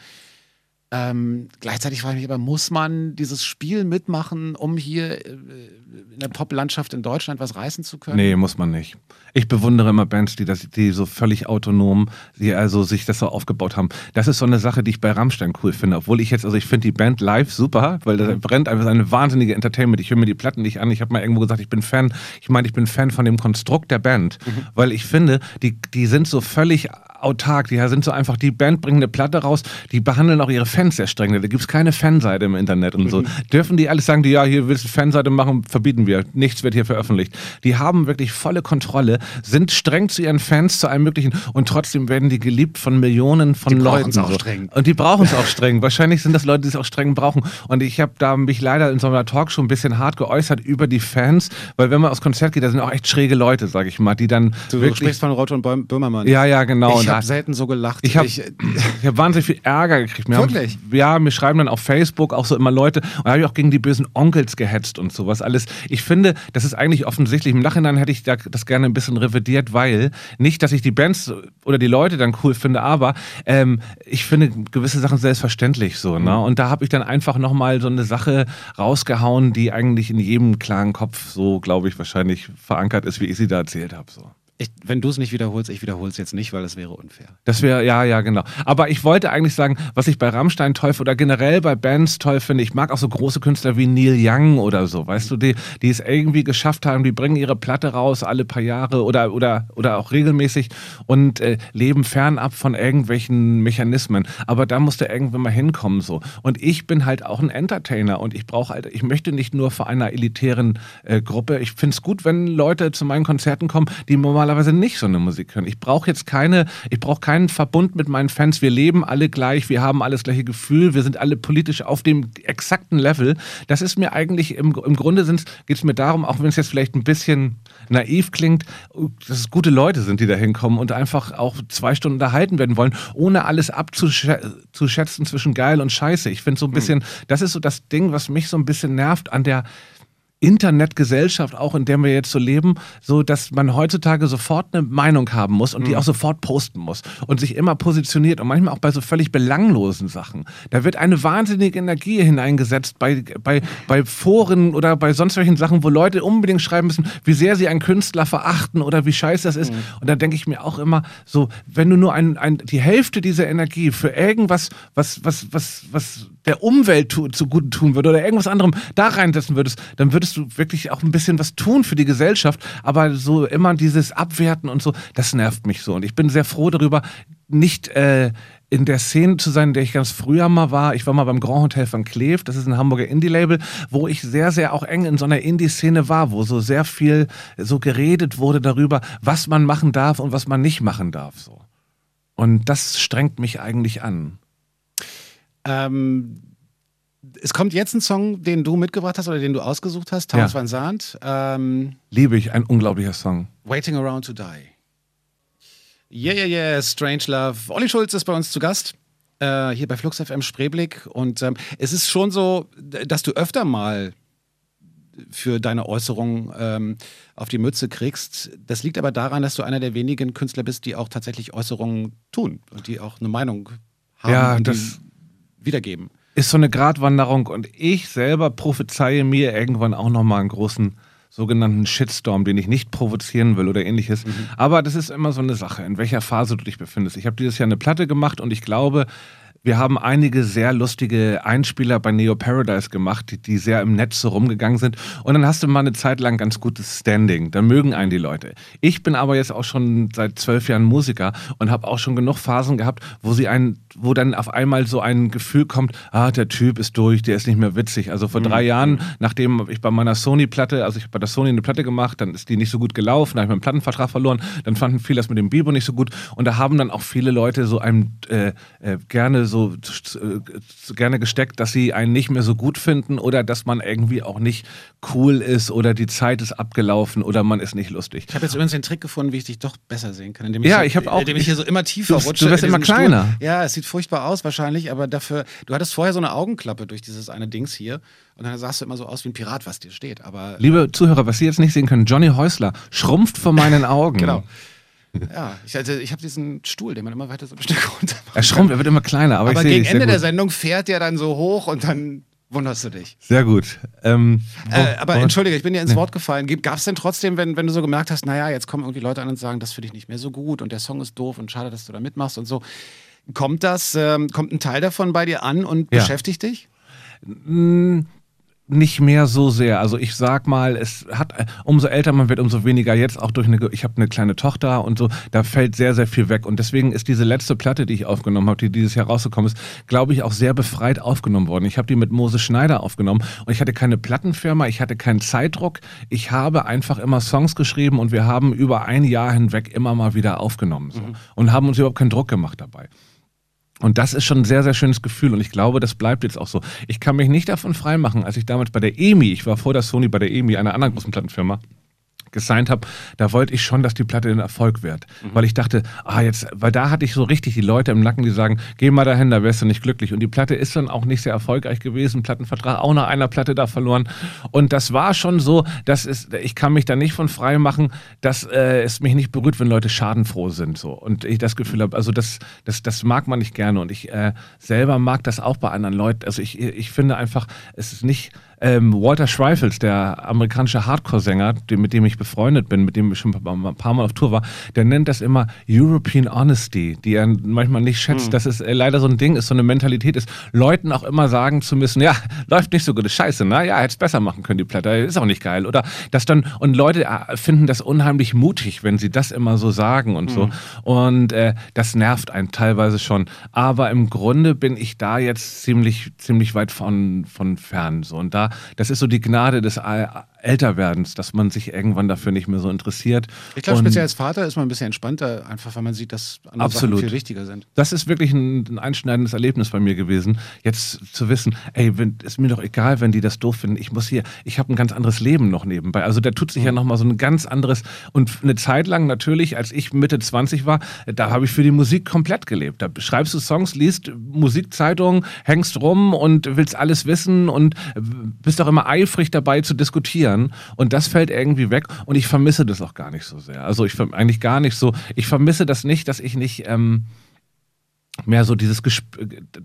Ähm, gleichzeitig frage ich mich aber, muss man dieses Spiel mitmachen, um hier äh, in der Poplandschaft in Deutschland was reißen zu können? Nee, muss man nicht. Ich bewundere immer Bands, die, das, die so völlig autonom, die also sich das so aufgebaut haben. Das ist so eine Sache, die ich bei Rammstein cool finde. Obwohl ich jetzt, also ich finde die Band live super, weil da brennt einfach eine wahnsinnige Entertainment. Ich höre mir die Platten nicht an. Ich habe mal irgendwo gesagt, ich bin Fan. Ich meine, ich bin Fan von dem Konstrukt der Band, mhm. weil ich finde, die, die sind so völlig autark. Die sind so einfach, die Band bringt eine Platte raus, die behandeln auch ihre Fans sehr streng. Da gibt es keine Fanseite im Internet und so. Mhm. Dürfen die alles sagen, die ja, hier willst du Fanseite machen, verbieten wir. Nichts wird hier veröffentlicht. Die haben wirklich volle Kontrolle, sind streng zu ihren Fans, zu allem Möglichen und trotzdem werden die geliebt von Millionen von die Leuten. Auch so. streng. Und die brauchen es auch streng. Wahrscheinlich sind das Leute, die es auch streng brauchen. Und ich habe da mich leider in so einer Talk schon ein bisschen hart geäußert über die Fans, weil wenn man aufs Konzert geht, da sind auch echt schräge Leute, sag ich mal, die dann. Du wirklich, sprichst von Roger und Böhmermann. Ja, ja, genau. Ich habe selten so gelacht. Ich habe ich, ich hab wahnsinnig viel Ärger gekriegt. Mir wirklich? Haben, ja, mir schreiben dann auf Facebook auch so immer Leute, und da habe ich auch gegen die bösen Onkels gehetzt und sowas alles. Ich finde, das ist eigentlich offensichtlich. Im Nachhinein hätte ich das gerne ein bisschen revidiert, weil nicht, dass ich die Bands oder die Leute dann cool finde, aber ähm, ich finde gewisse Sachen selbstverständlich so. Ne? Und da habe ich dann einfach nochmal so eine Sache rausgehauen, die eigentlich in jedem klaren Kopf so, glaube ich, wahrscheinlich verankert ist, wie ich sie da erzählt habe. So. Ich, wenn du es nicht wiederholst, ich wiederhole es jetzt nicht, weil das wäre unfair. Das wäre, ja, ja, genau. Aber ich wollte eigentlich sagen, was ich bei Rammstein toll oder generell bei Bands toll finde, ich mag auch so große Künstler wie Neil Young oder so, weißt du, die, die es irgendwie geschafft haben, die bringen ihre Platte raus alle paar Jahre oder, oder, oder auch regelmäßig und äh, leben fernab von irgendwelchen Mechanismen. Aber da musste irgendwann mal hinkommen so. Und ich bin halt auch ein Entertainer und ich brauche halt, ich möchte nicht nur vor einer elitären äh, Gruppe. Ich finde es gut, wenn Leute zu meinen Konzerten kommen, die normalerweise normalerweise nicht so eine Musik hören. Ich brauche jetzt keine, ich brauche keinen Verbund mit meinen Fans. Wir leben alle gleich, wir haben alles gleiche Gefühl, wir sind alle politisch auf dem exakten Level. Das ist mir eigentlich im, im Grunde geht es mir darum, auch wenn es jetzt vielleicht ein bisschen naiv klingt, dass es gute Leute sind, die da hinkommen und einfach auch zwei Stunden unterhalten werden wollen, ohne alles abzuschätzen zwischen geil und scheiße. Ich finde so ein hm. bisschen, das ist so das Ding, was mich so ein bisschen nervt an der Internetgesellschaft, auch in der wir jetzt so leben, so dass man heutzutage sofort eine Meinung haben muss und die mhm. auch sofort posten muss und sich immer positioniert und manchmal auch bei so völlig belanglosen Sachen. Da wird eine wahnsinnige Energie hineingesetzt bei, bei, bei Foren oder bei sonst welchen Sachen, wo Leute unbedingt schreiben müssen, wie sehr sie einen Künstler verachten oder wie scheiße das ist. Mhm. Und da denke ich mir auch immer so, wenn du nur ein, ein, die Hälfte dieser Energie für irgendwas, was, was, was, was der Umwelt tu, zugute tun würde oder irgendwas anderem da reinsetzen würdest, dann würdest du wirklich auch ein bisschen was tun für die Gesellschaft. Aber so immer dieses Abwerten und so, das nervt mich so. Und ich bin sehr froh darüber, nicht äh, in der Szene zu sein, in der ich ganz früher mal war. Ich war mal beim Grand Hotel von Kleef, das ist ein Hamburger Indie-Label, wo ich sehr, sehr auch eng in so einer Indie-Szene war, wo so sehr viel so geredet wurde darüber, was man machen darf und was man nicht machen darf. So. Und das strengt mich eigentlich an. Ähm, es kommt jetzt ein Song, den du mitgebracht hast oder den du ausgesucht hast, Towns ja. Van Zandt. Ähm, Liebe ich, ein unglaublicher Song. Waiting Around to Die. Yeah, yeah, yeah, Strange Love. Olli Schulz ist bei uns zu Gast. Äh, hier bei Flux FM Spreeblick. Und ähm, es ist schon so, dass du öfter mal für deine Äußerungen ähm, auf die Mütze kriegst. Das liegt aber daran, dass du einer der wenigen Künstler bist, die auch tatsächlich Äußerungen tun und die auch eine Meinung haben. Ja, das wiedergeben. Ist so eine Gratwanderung und ich selber prophezeie mir irgendwann auch nochmal einen großen sogenannten Shitstorm, den ich nicht provozieren will oder ähnliches. Mhm. Aber das ist immer so eine Sache, in welcher Phase du dich befindest. Ich habe dieses Jahr eine Platte gemacht und ich glaube, wir haben einige sehr lustige Einspieler bei Neo Paradise gemacht, die, sehr im Netz so rumgegangen sind. Und dann hast du mal eine Zeit lang ganz gutes Standing. Dann mögen einen die Leute. Ich bin aber jetzt auch schon seit zwölf Jahren Musiker und habe auch schon genug Phasen gehabt, wo sie einen, wo dann auf einmal so ein Gefühl kommt, ah, der Typ ist durch, der ist nicht mehr witzig. Also vor mhm. drei Jahren, nachdem ich bei meiner Sony-Platte, also ich habe bei der Sony eine Platte gemacht, dann ist die nicht so gut gelaufen, da habe ich meinen Plattenvertrag verloren, dann fanden viele das mit dem Bibo nicht so gut. Und da haben dann auch viele Leute so einem äh, äh, gerne so äh, gerne gesteckt, dass sie einen nicht mehr so gut finden oder dass man irgendwie auch nicht cool ist oder die Zeit ist abgelaufen oder man ist nicht lustig. Ich habe jetzt übrigens den Trick gefunden, wie ich dich doch besser sehen kann. Indem ich ja, ich habe auch. Indem ich hier so immer tiefer du, rutsche. Du wirst immer kleiner. Stuhl. Ja, es sieht furchtbar aus wahrscheinlich, aber dafür, du hattest vorher so eine Augenklappe durch dieses eine Dings hier und dann sahst du immer so aus wie ein Pirat, was dir steht. Aber Liebe Zuhörer, was Sie jetzt nicht sehen können, Johnny Häusler schrumpft vor meinen Augen. genau. Ja, ich, also ich habe diesen Stuhl, den man immer weiter so ein Stück runter macht. Er schrumpft, er wird immer kleiner, aber, Aber gegen Ende der. Sendung fährt der dann so hoch und dann wunderst du dich. Sehr gut. Ähm, Äh, wo- aber wo- entschuldige, ich bin dir ins Wort gefallen. Gab es denn trotzdem, wenn, wenn du so gemerkt hast, naja, jetzt kommen irgendwie Leute an und sagen, das finde ich nicht mehr so gut und der Song ist doof und schade, dass du da mitmachst und so. Kommt das, ähm, kommt ein Teil davon bei dir an und Ja. beschäftigt dich? Nicht mehr so sehr. Also ich sag mal, es hat umso älter man wird, umso weniger jetzt auch durch eine ich habe eine kleine Tochter und so, da fällt sehr sehr viel weg und deswegen ist diese letzte Platte, die ich aufgenommen habe, die dieses Jahr rausgekommen ist, glaube ich auch sehr befreit aufgenommen worden. Ich habe die mit Moses Schneider aufgenommen und ich hatte keine Plattenfirma, ich hatte keinen Zeitdruck. Ich habe einfach immer Songs geschrieben und wir haben über ein Jahr hinweg immer mal wieder aufgenommen so. und haben uns überhaupt keinen Druck gemacht dabei. Und das ist schon ein sehr, sehr schönes Gefühl und ich glaube, das bleibt jetzt auch so. Ich kann mich nicht davon freimachen, als ich damals bei der EMI, ich war vor der Sony bei der EMI, einer anderen großen Plattenfirma, gesigned habe, da wollte ich schon, dass die Platte ein Erfolg wird. Weil ich dachte, ah, jetzt, weil da hatte ich so richtig die Leute im Nacken, die sagen, geh mal dahin, da wärst du nicht glücklich. Und die Platte ist dann auch nicht sehr erfolgreich gewesen, Plattenvertrag auch nach einer Platte da verloren. Und das war schon so, dass es, ich kann mich da nicht von frei machen, dass äh, es mich nicht berührt, wenn Leute schadenfroh sind. So. Und ich das Gefühl habe, also das, das, das mag man nicht gerne. Und ich äh, selber mag das auch bei anderen Leuten. Also ich, ich finde einfach, es ist nicht, ähm, Walter Schreifels, der amerikanische Hardcore-Sänger, mit dem ich befreundet bin, mit dem ich schon ein paar- Mal auf Tour war, der nennt das immer European Honesty, die er manchmal nicht schätzt, dass es äh, leider so ein Ding ist, so eine Mentalität ist, Leuten auch immer sagen zu müssen, ja, läuft nicht so gut, ist scheiße, ne? Ja, hätte es besser machen können, die Platte, ist auch nicht geil. Oder das dann, und Leute äh, finden das unheimlich mutig, wenn sie das immer so sagen und so. Und äh, das nervt einen teilweise schon. Aber im Grunde bin ich da jetzt ziemlich, ziemlich weit von, von fern. So. Und da, das ist so die Gnade des Älterwerdens, dass man sich irgendwann dafür nicht mehr so interessiert. Ich glaube, speziell als Vater ist man ein bisschen entspannter, einfach weil man sieht, dass andere Absolut. Sachen viel wichtiger sind. Das ist wirklich ein, ein einschneidendes Erlebnis bei mir gewesen, jetzt zu wissen, ey, wenn, ist mir doch egal, wenn die das doof finden. Ich muss hier, ich habe ein ganz anderes Leben noch nebenbei. Also da tut sich ja nochmal so ein ganz anderes und eine Zeit lang natürlich, als ich Mitte 20 war, da habe ich für die Musik komplett gelebt. Da schreibst du Songs, liest Musikzeitungen, hängst rum und willst alles wissen und bist auch immer eifrig dabei zu diskutieren. Und das fällt irgendwie weg und ich vermisse das auch gar nicht so sehr. Also ich eigentlich gar nicht so. Ich vermisse das nicht, dass ich nicht ähm, mehr so dieses Gesp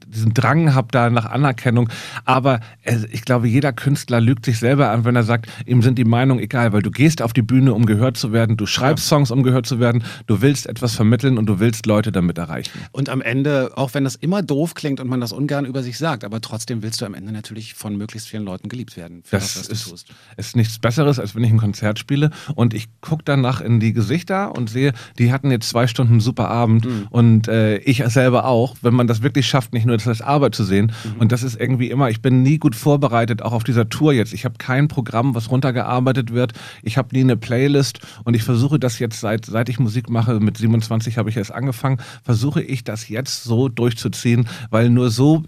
diesen Drang habe da nach Anerkennung. Aber äh, ich glaube, jeder Künstler lügt sich selber an, wenn er sagt, ihm sind die Meinungen egal, weil du gehst auf die Bühne, um gehört zu werden, du schreibst Songs, um gehört zu werden, du willst etwas vermitteln und du willst Leute damit erreichen. Und am Ende, auch wenn das immer doof klingt und man das ungern über sich sagt, aber trotzdem willst du am Ende natürlich von möglichst vielen Leuten geliebt werden. Für Das das, was du ist, tust. ist nichts Besseres, als wenn ich ein Konzert spiele und ich gucke danach in die Gesichter und sehe, die hatten jetzt zwei Stunden einen super Abend Mhm. und äh, ich selber auch, wenn man das wirklich schafft, nicht nur das als Arbeit zu sehen. Mhm. Und das ist irgendwie immer, ich bin nie gut vorbereitet, auch auf dieser Tour jetzt. Ich habe kein Programm, was runtergearbeitet wird. Ich habe nie eine Playlist und ich versuche das jetzt, seit, seit ich Musik mache, mit 27 habe ich erst angefangen, versuche ich das jetzt so durchzuziehen, weil nur so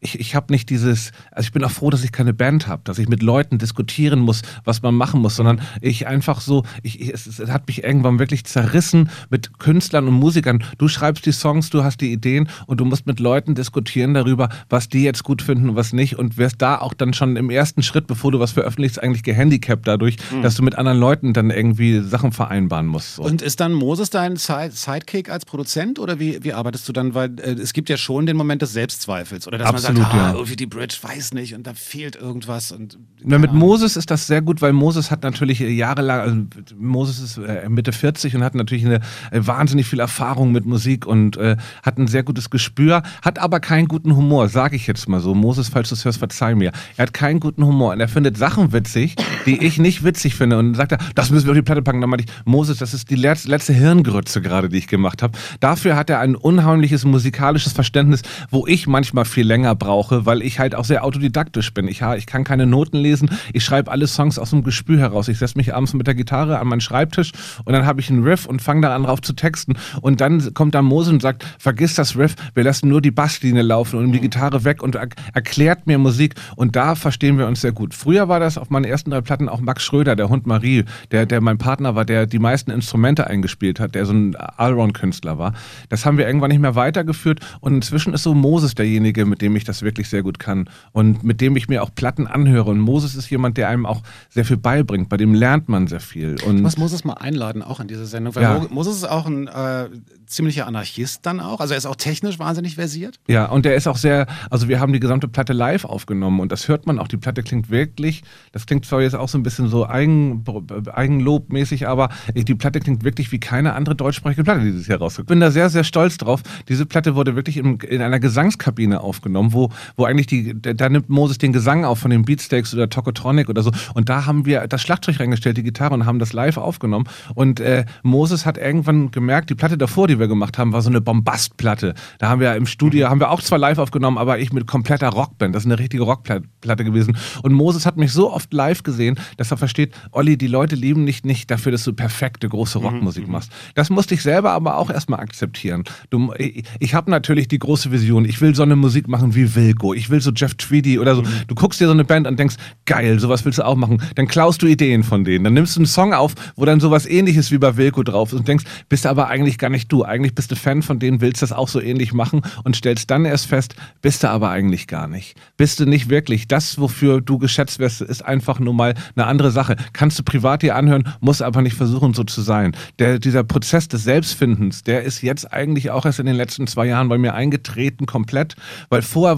ich, ich habe nicht dieses, also ich bin auch froh, dass ich keine Band habe, dass ich mit Leuten diskutieren muss, was man machen muss, sondern ich einfach so, ich, ich, es, es hat mich irgendwann wirklich zerrissen mit Künstlern und Musikern. Du schreibst die Songs, du hast die Ideen und du musst mit Leuten diskutieren darüber, was die jetzt gut finden und was nicht und wirst da auch dann schon im ersten Schritt, bevor du was veröffentlichst, eigentlich gehandicapt dadurch, dass du mit anderen Leuten dann irgendwie Sachen vereinbaren musst. So. Und ist dann Moses dein Side Sidekick als Produzent oder wie, wie arbeitest du dann? Weil äh, es gibt ja schon den Moment des Selbstzweifels oder dass Absolut, man sagt, ah, ja. irgendwie die Bridge weiß nicht und da fehlt irgendwas. Und, Na, mit. Moses ist das sehr gut, weil Moses hat natürlich jahrelang, also Moses ist äh, Mitte 40 und hat natürlich eine äh, wahnsinnig viel Erfahrung mit Musik und äh, hat ein sehr gutes Gespür, hat aber keinen guten Humor, sage ich jetzt mal so. Moses, falls du es hörst, verzeih mir. Er hat keinen guten Humor und er findet Sachen witzig, die ich nicht witzig finde und sagt er, das müssen wir auf die Platte packen. Dann meinte ich, Moses, das ist die letzte, letzte Hirngrütze gerade, die ich gemacht habe. Dafür hat er ein unheimliches musikalisches Verständnis, wo ich manchmal viel länger brauche, weil ich halt auch sehr autodidaktisch bin. Ich, ich kann keine Noten lesen, ich schreibe alle Songs aus dem Gespür heraus. Ich setze mich abends mit der Gitarre an meinen Schreibtisch und dann habe ich einen Riff und fange daran drauf zu texten. Und dann kommt da Mose und sagt, vergiss das Riff, wir lassen nur die Basslinie laufen und die Gitarre weg und er erklärt mir Musik. Und da verstehen wir uns sehr gut. Früher war das auf meinen ersten drei Platten auch Max Schröder, der Hund Marie, der, der mein Partner war, der die meisten Instrumente eingespielt hat, der so ein Allround-Künstler war. Das haben wir irgendwann nicht mehr weitergeführt und inzwischen ist so Moses derjenige, mit dem ich das wirklich sehr gut kann und mit dem ich mir auch Platten anhöre. Und Moses ist jemand, der einem auch sehr viel beibringt, bei dem lernt man sehr viel. Und ich muss Moses mal einladen, auch in diese Sendung, weil Ja. Moses ist auch ein äh, ziemlicher Anarchist dann auch. Also er ist auch technisch wahnsinnig versiert. Ja, und der ist auch sehr, also wir haben die gesamte Platte live aufgenommen und das hört man auch. Die Platte klingt wirklich, das klingt zwar jetzt auch so ein bisschen so Eigen, Eigenlobmäßig, aber die Platte klingt wirklich wie keine andere deutschsprachige Platte, die dieses Jahr rauskommt. Ich bin da sehr, sehr stolz drauf. Diese Platte wurde wirklich in, in einer Gesangskabine aufgenommen, wo, wo eigentlich die, da, nimmt Moses den Gesang auf von den Beatsteaks oder Tokotronic oder so. Und da haben wir das Schlagzeug reingestellt, die Gitarre und haben das live aufgenommen. Und äh, Moses hat irgendwann gemerkt, die Platte davor, die wir gemacht haben, war so eine Bombastplatte. Da haben wir im Studio, haben wir auch zwar live aufgenommen, aber ich mit kompletter Rockband. Das ist eine richtige Rockplatte gewesen. Und Moses hat mich so oft live gesehen, dass er versteht, Olli, die Leute lieben dich nicht dafür, dass du perfekte große Rockmusik machst. Das musste ich selber aber auch erstmal akzeptieren. Du, ich ich habe natürlich die große Vision. Ich will so eine Musik machen wie Wilco. Ich will so Jeff Tweedy oder so. Du guckst dir so eine Band an und denkst, geil, sowas willst du auch machen. Dann klaust du Ideen von denen. Dann nimmst du einen Song auf, wo dann sowas ähnliches wie bei Wilco drauf ist und denkst, bist du aber eigentlich gar nicht du. Eigentlich bist du Fan von denen, willst das auch so ähnlich machen und stellst dann erst fest, bist du aber eigentlich gar nicht. Bist du nicht wirklich. Das, wofür du geschätzt wirst, ist einfach nur mal eine andere Sache. Kannst du privat dir anhören, musst aber nicht versuchen, so zu sein. Der, dieser Prozess des Selbstfindens, der ist jetzt eigentlich auch erst in den letzten zwei Jahren bei mir eingetreten, komplett. Weil vorher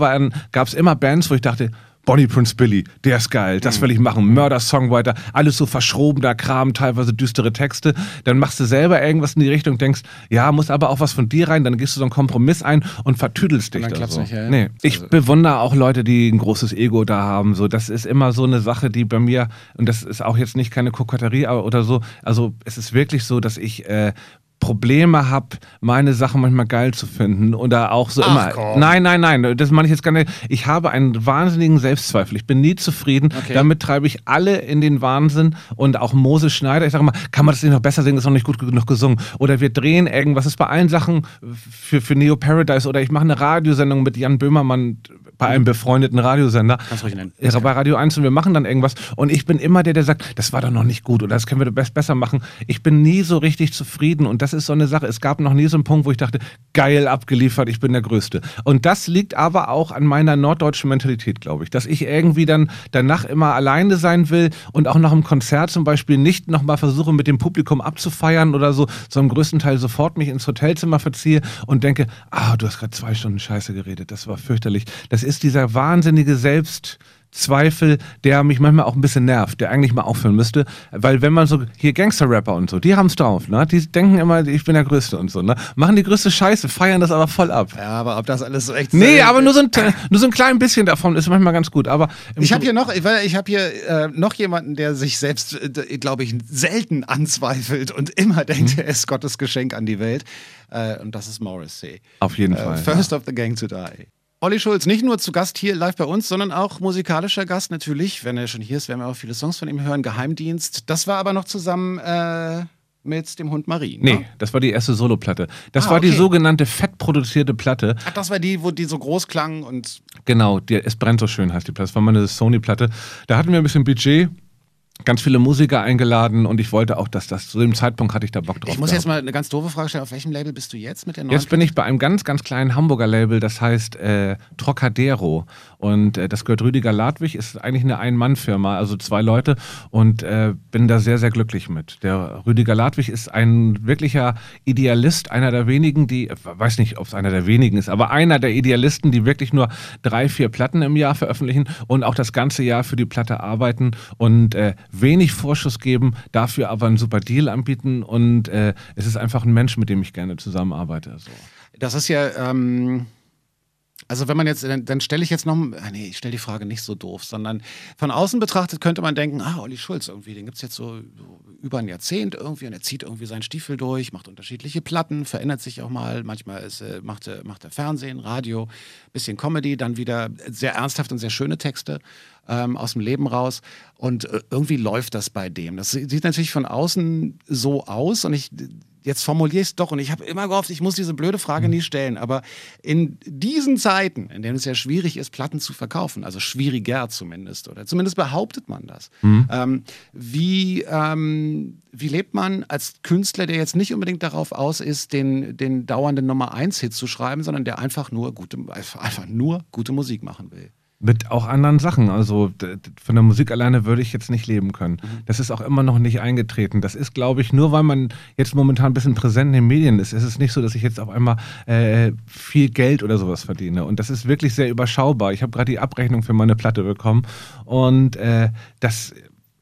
gab es immer Bands, wo ich dachte, Bonnie Prince Billy, der ist geil, das will ich machen. Mörder-Songwriter, alles so verschrobener Kram, teilweise düstere Texte. Dann machst du selber irgendwas in die Richtung, denkst, ja, muss aber auch was von dir rein, dann gehst du so einen Kompromiss ein und vertüdelst dich Und dann da so. nicht, ja. Nee, ich Also- bewundere auch Leute, die ein großes Ego da haben. So, das ist immer so eine Sache, die bei mir, und das ist auch jetzt nicht keine Koketterie oder so, also es ist wirklich so, dass ich äh, Probleme habe, meine Sachen manchmal geil zu finden oder auch so Ach, immer. komm. Nein, nein, nein, das meine ich jetzt gar nicht. Ich habe einen wahnsinnigen Selbstzweifel. Ich bin nie zufrieden. Okay. Damit treibe ich alle in den Wahnsinn und auch Moses Schneider. Ich sage mal, kann man das nicht noch besser singen? Das ist noch nicht gut genug gesungen. Oder wir drehen irgendwas. Das ist bei allen Sachen für, für Neo Paradise oder ich mache eine Radiosendung mit Jan Böhmermann bei einem befreundeten Radiosender. Kannst ruhig nennen. Ja, bei Radio 1 und wir machen dann irgendwas und ich bin immer der, der sagt, das war doch noch nicht gut oder das können wir best besser machen. Ich bin nie so richtig zufrieden und das ist so eine Sache. Es gab noch nie so einen Punkt, wo ich dachte, geil abgeliefert, ich bin der Größte. Und das liegt aber auch an meiner norddeutschen Mentalität, glaube ich, dass ich irgendwie dann danach immer alleine sein will und auch nach einem Konzert zum Beispiel nicht nochmal versuche, mit dem Publikum abzufeiern oder so, sondern größtenteils sofort mich ins Hotelzimmer verziehe und denke, ah, du hast gerade zwei Stunden Scheiße geredet, das war fürchterlich. Das ist dieser wahnsinnige Selbstzweifel, der mich manchmal auch ein bisschen nervt, der eigentlich mal aufhören müsste, weil wenn man so, hier Gangster-Rapper und so, die haben's drauf, ne? Die denken immer, ich bin der Größte und so, ne? Machen die größte Scheiße, feiern das aber voll ab. Ja, aber ob das alles so echt Nee, aber nur so, ein, nur so ein klein bisschen davon ist manchmal ganz gut, aber Ich habe hier noch, ich, ich habe hier äh, noch jemanden, der sich selbst, äh, glaube ich, selten anzweifelt und immer denkt, Mhm. er ist Gottes Geschenk an die Welt. Äh, und das ist Morrissey. auf jeden Äh, Fall. First of the Gang to Die. Olli Schulz, nicht nur zu Gast hier live bei uns, sondern auch musikalischer Gast natürlich. Wenn er schon hier ist, werden wir auch viele Songs von ihm hören. Geheimdienst. Das war aber noch zusammen äh, mit dem Hund Marie. Nee, Ne? das war die erste Soloplatte. Das Ah, war die okay. sogenannte fettproduzierte Platte. Ach, das war die, wo die so groß klang und Genau, die, es brennt so schön heißt die Platte. Das war meine Sony-Platte. Da hatten wir ein bisschen Budget, ganz viele Musiker eingeladen und ich wollte auch, dass das zu dem Zeitpunkt hatte ich da Bock drauf. ich muss gehabt. jetzt mal eine ganz doofe Frage stellen. Auf welchem Label bist du jetzt mit der neuen? Jetzt bin ich bei einem ganz, ganz kleinen Hamburger Label, das heißt äh, Trocadero. Und äh, das gehört Rüdiger Ladwig, ist eigentlich eine Ein-Mann-Firma, also zwei Leute. Und äh, bin da sehr, sehr glücklich mit. Der Rüdiger Ladwig ist ein wirklicher Idealist, einer der wenigen, die, äh, weiß nicht, ob es einer der wenigen ist, aber einer der Idealisten, die wirklich nur drei, vier Platten im Jahr veröffentlichen und auch das ganze Jahr für die Platte arbeiten und äh, wenig Vorschuss geben, dafür aber einen super Deal anbieten. Und äh, es ist einfach ein Mensch, mit dem ich gerne zusammenarbeite. So. Das ist ja, ähm, also wenn man jetzt, dann, dann stelle ich jetzt noch, ah, nee, ich stelle die Frage nicht so doof, sondern von außen betrachtet könnte man denken, ah, Olli Schulz irgendwie, den gibt es jetzt so, über ein Jahrzehnt irgendwie und er zieht irgendwie seinen Stiefel durch, macht unterschiedliche Platten, verändert sich auch mal, manchmal ist, äh, macht, er, macht er Fernsehen, Radio, bisschen Comedy, dann wieder sehr ernsthaft und sehr schöne Texte ähm, aus dem Leben raus und äh, irgendwie läuft das bei dem. Das sieht natürlich von außen so aus und ich jetzt formuliere ich es doch und ich habe immer gehofft, ich muss diese blöde Frage nie stellen, aber in diesen Zeiten, in denen es ja schwierig ist, Platten zu verkaufen, also schwieriger zumindest, oder zumindest behauptet man das, mhm. ähm, wie, ähm, wie lebt man als Künstler, der jetzt nicht unbedingt darauf aus ist, den, den dauernden Nummer 1 Hit zu schreiben, sondern der einfach nur gute, einfach nur gute Musik machen will? Mit auch anderen Sachen. Also von der Musik alleine würde ich jetzt nicht leben können. Mhm. Das ist auch immer noch nicht eingetreten. Das ist, glaube ich, nur weil man jetzt momentan ein bisschen präsent in den Medien ist. Es ist nicht so, dass ich jetzt auf einmal äh, viel Geld oder sowas verdiene. Und das ist wirklich sehr überschaubar. Ich habe gerade die Abrechnung für meine Platte bekommen. Und äh, das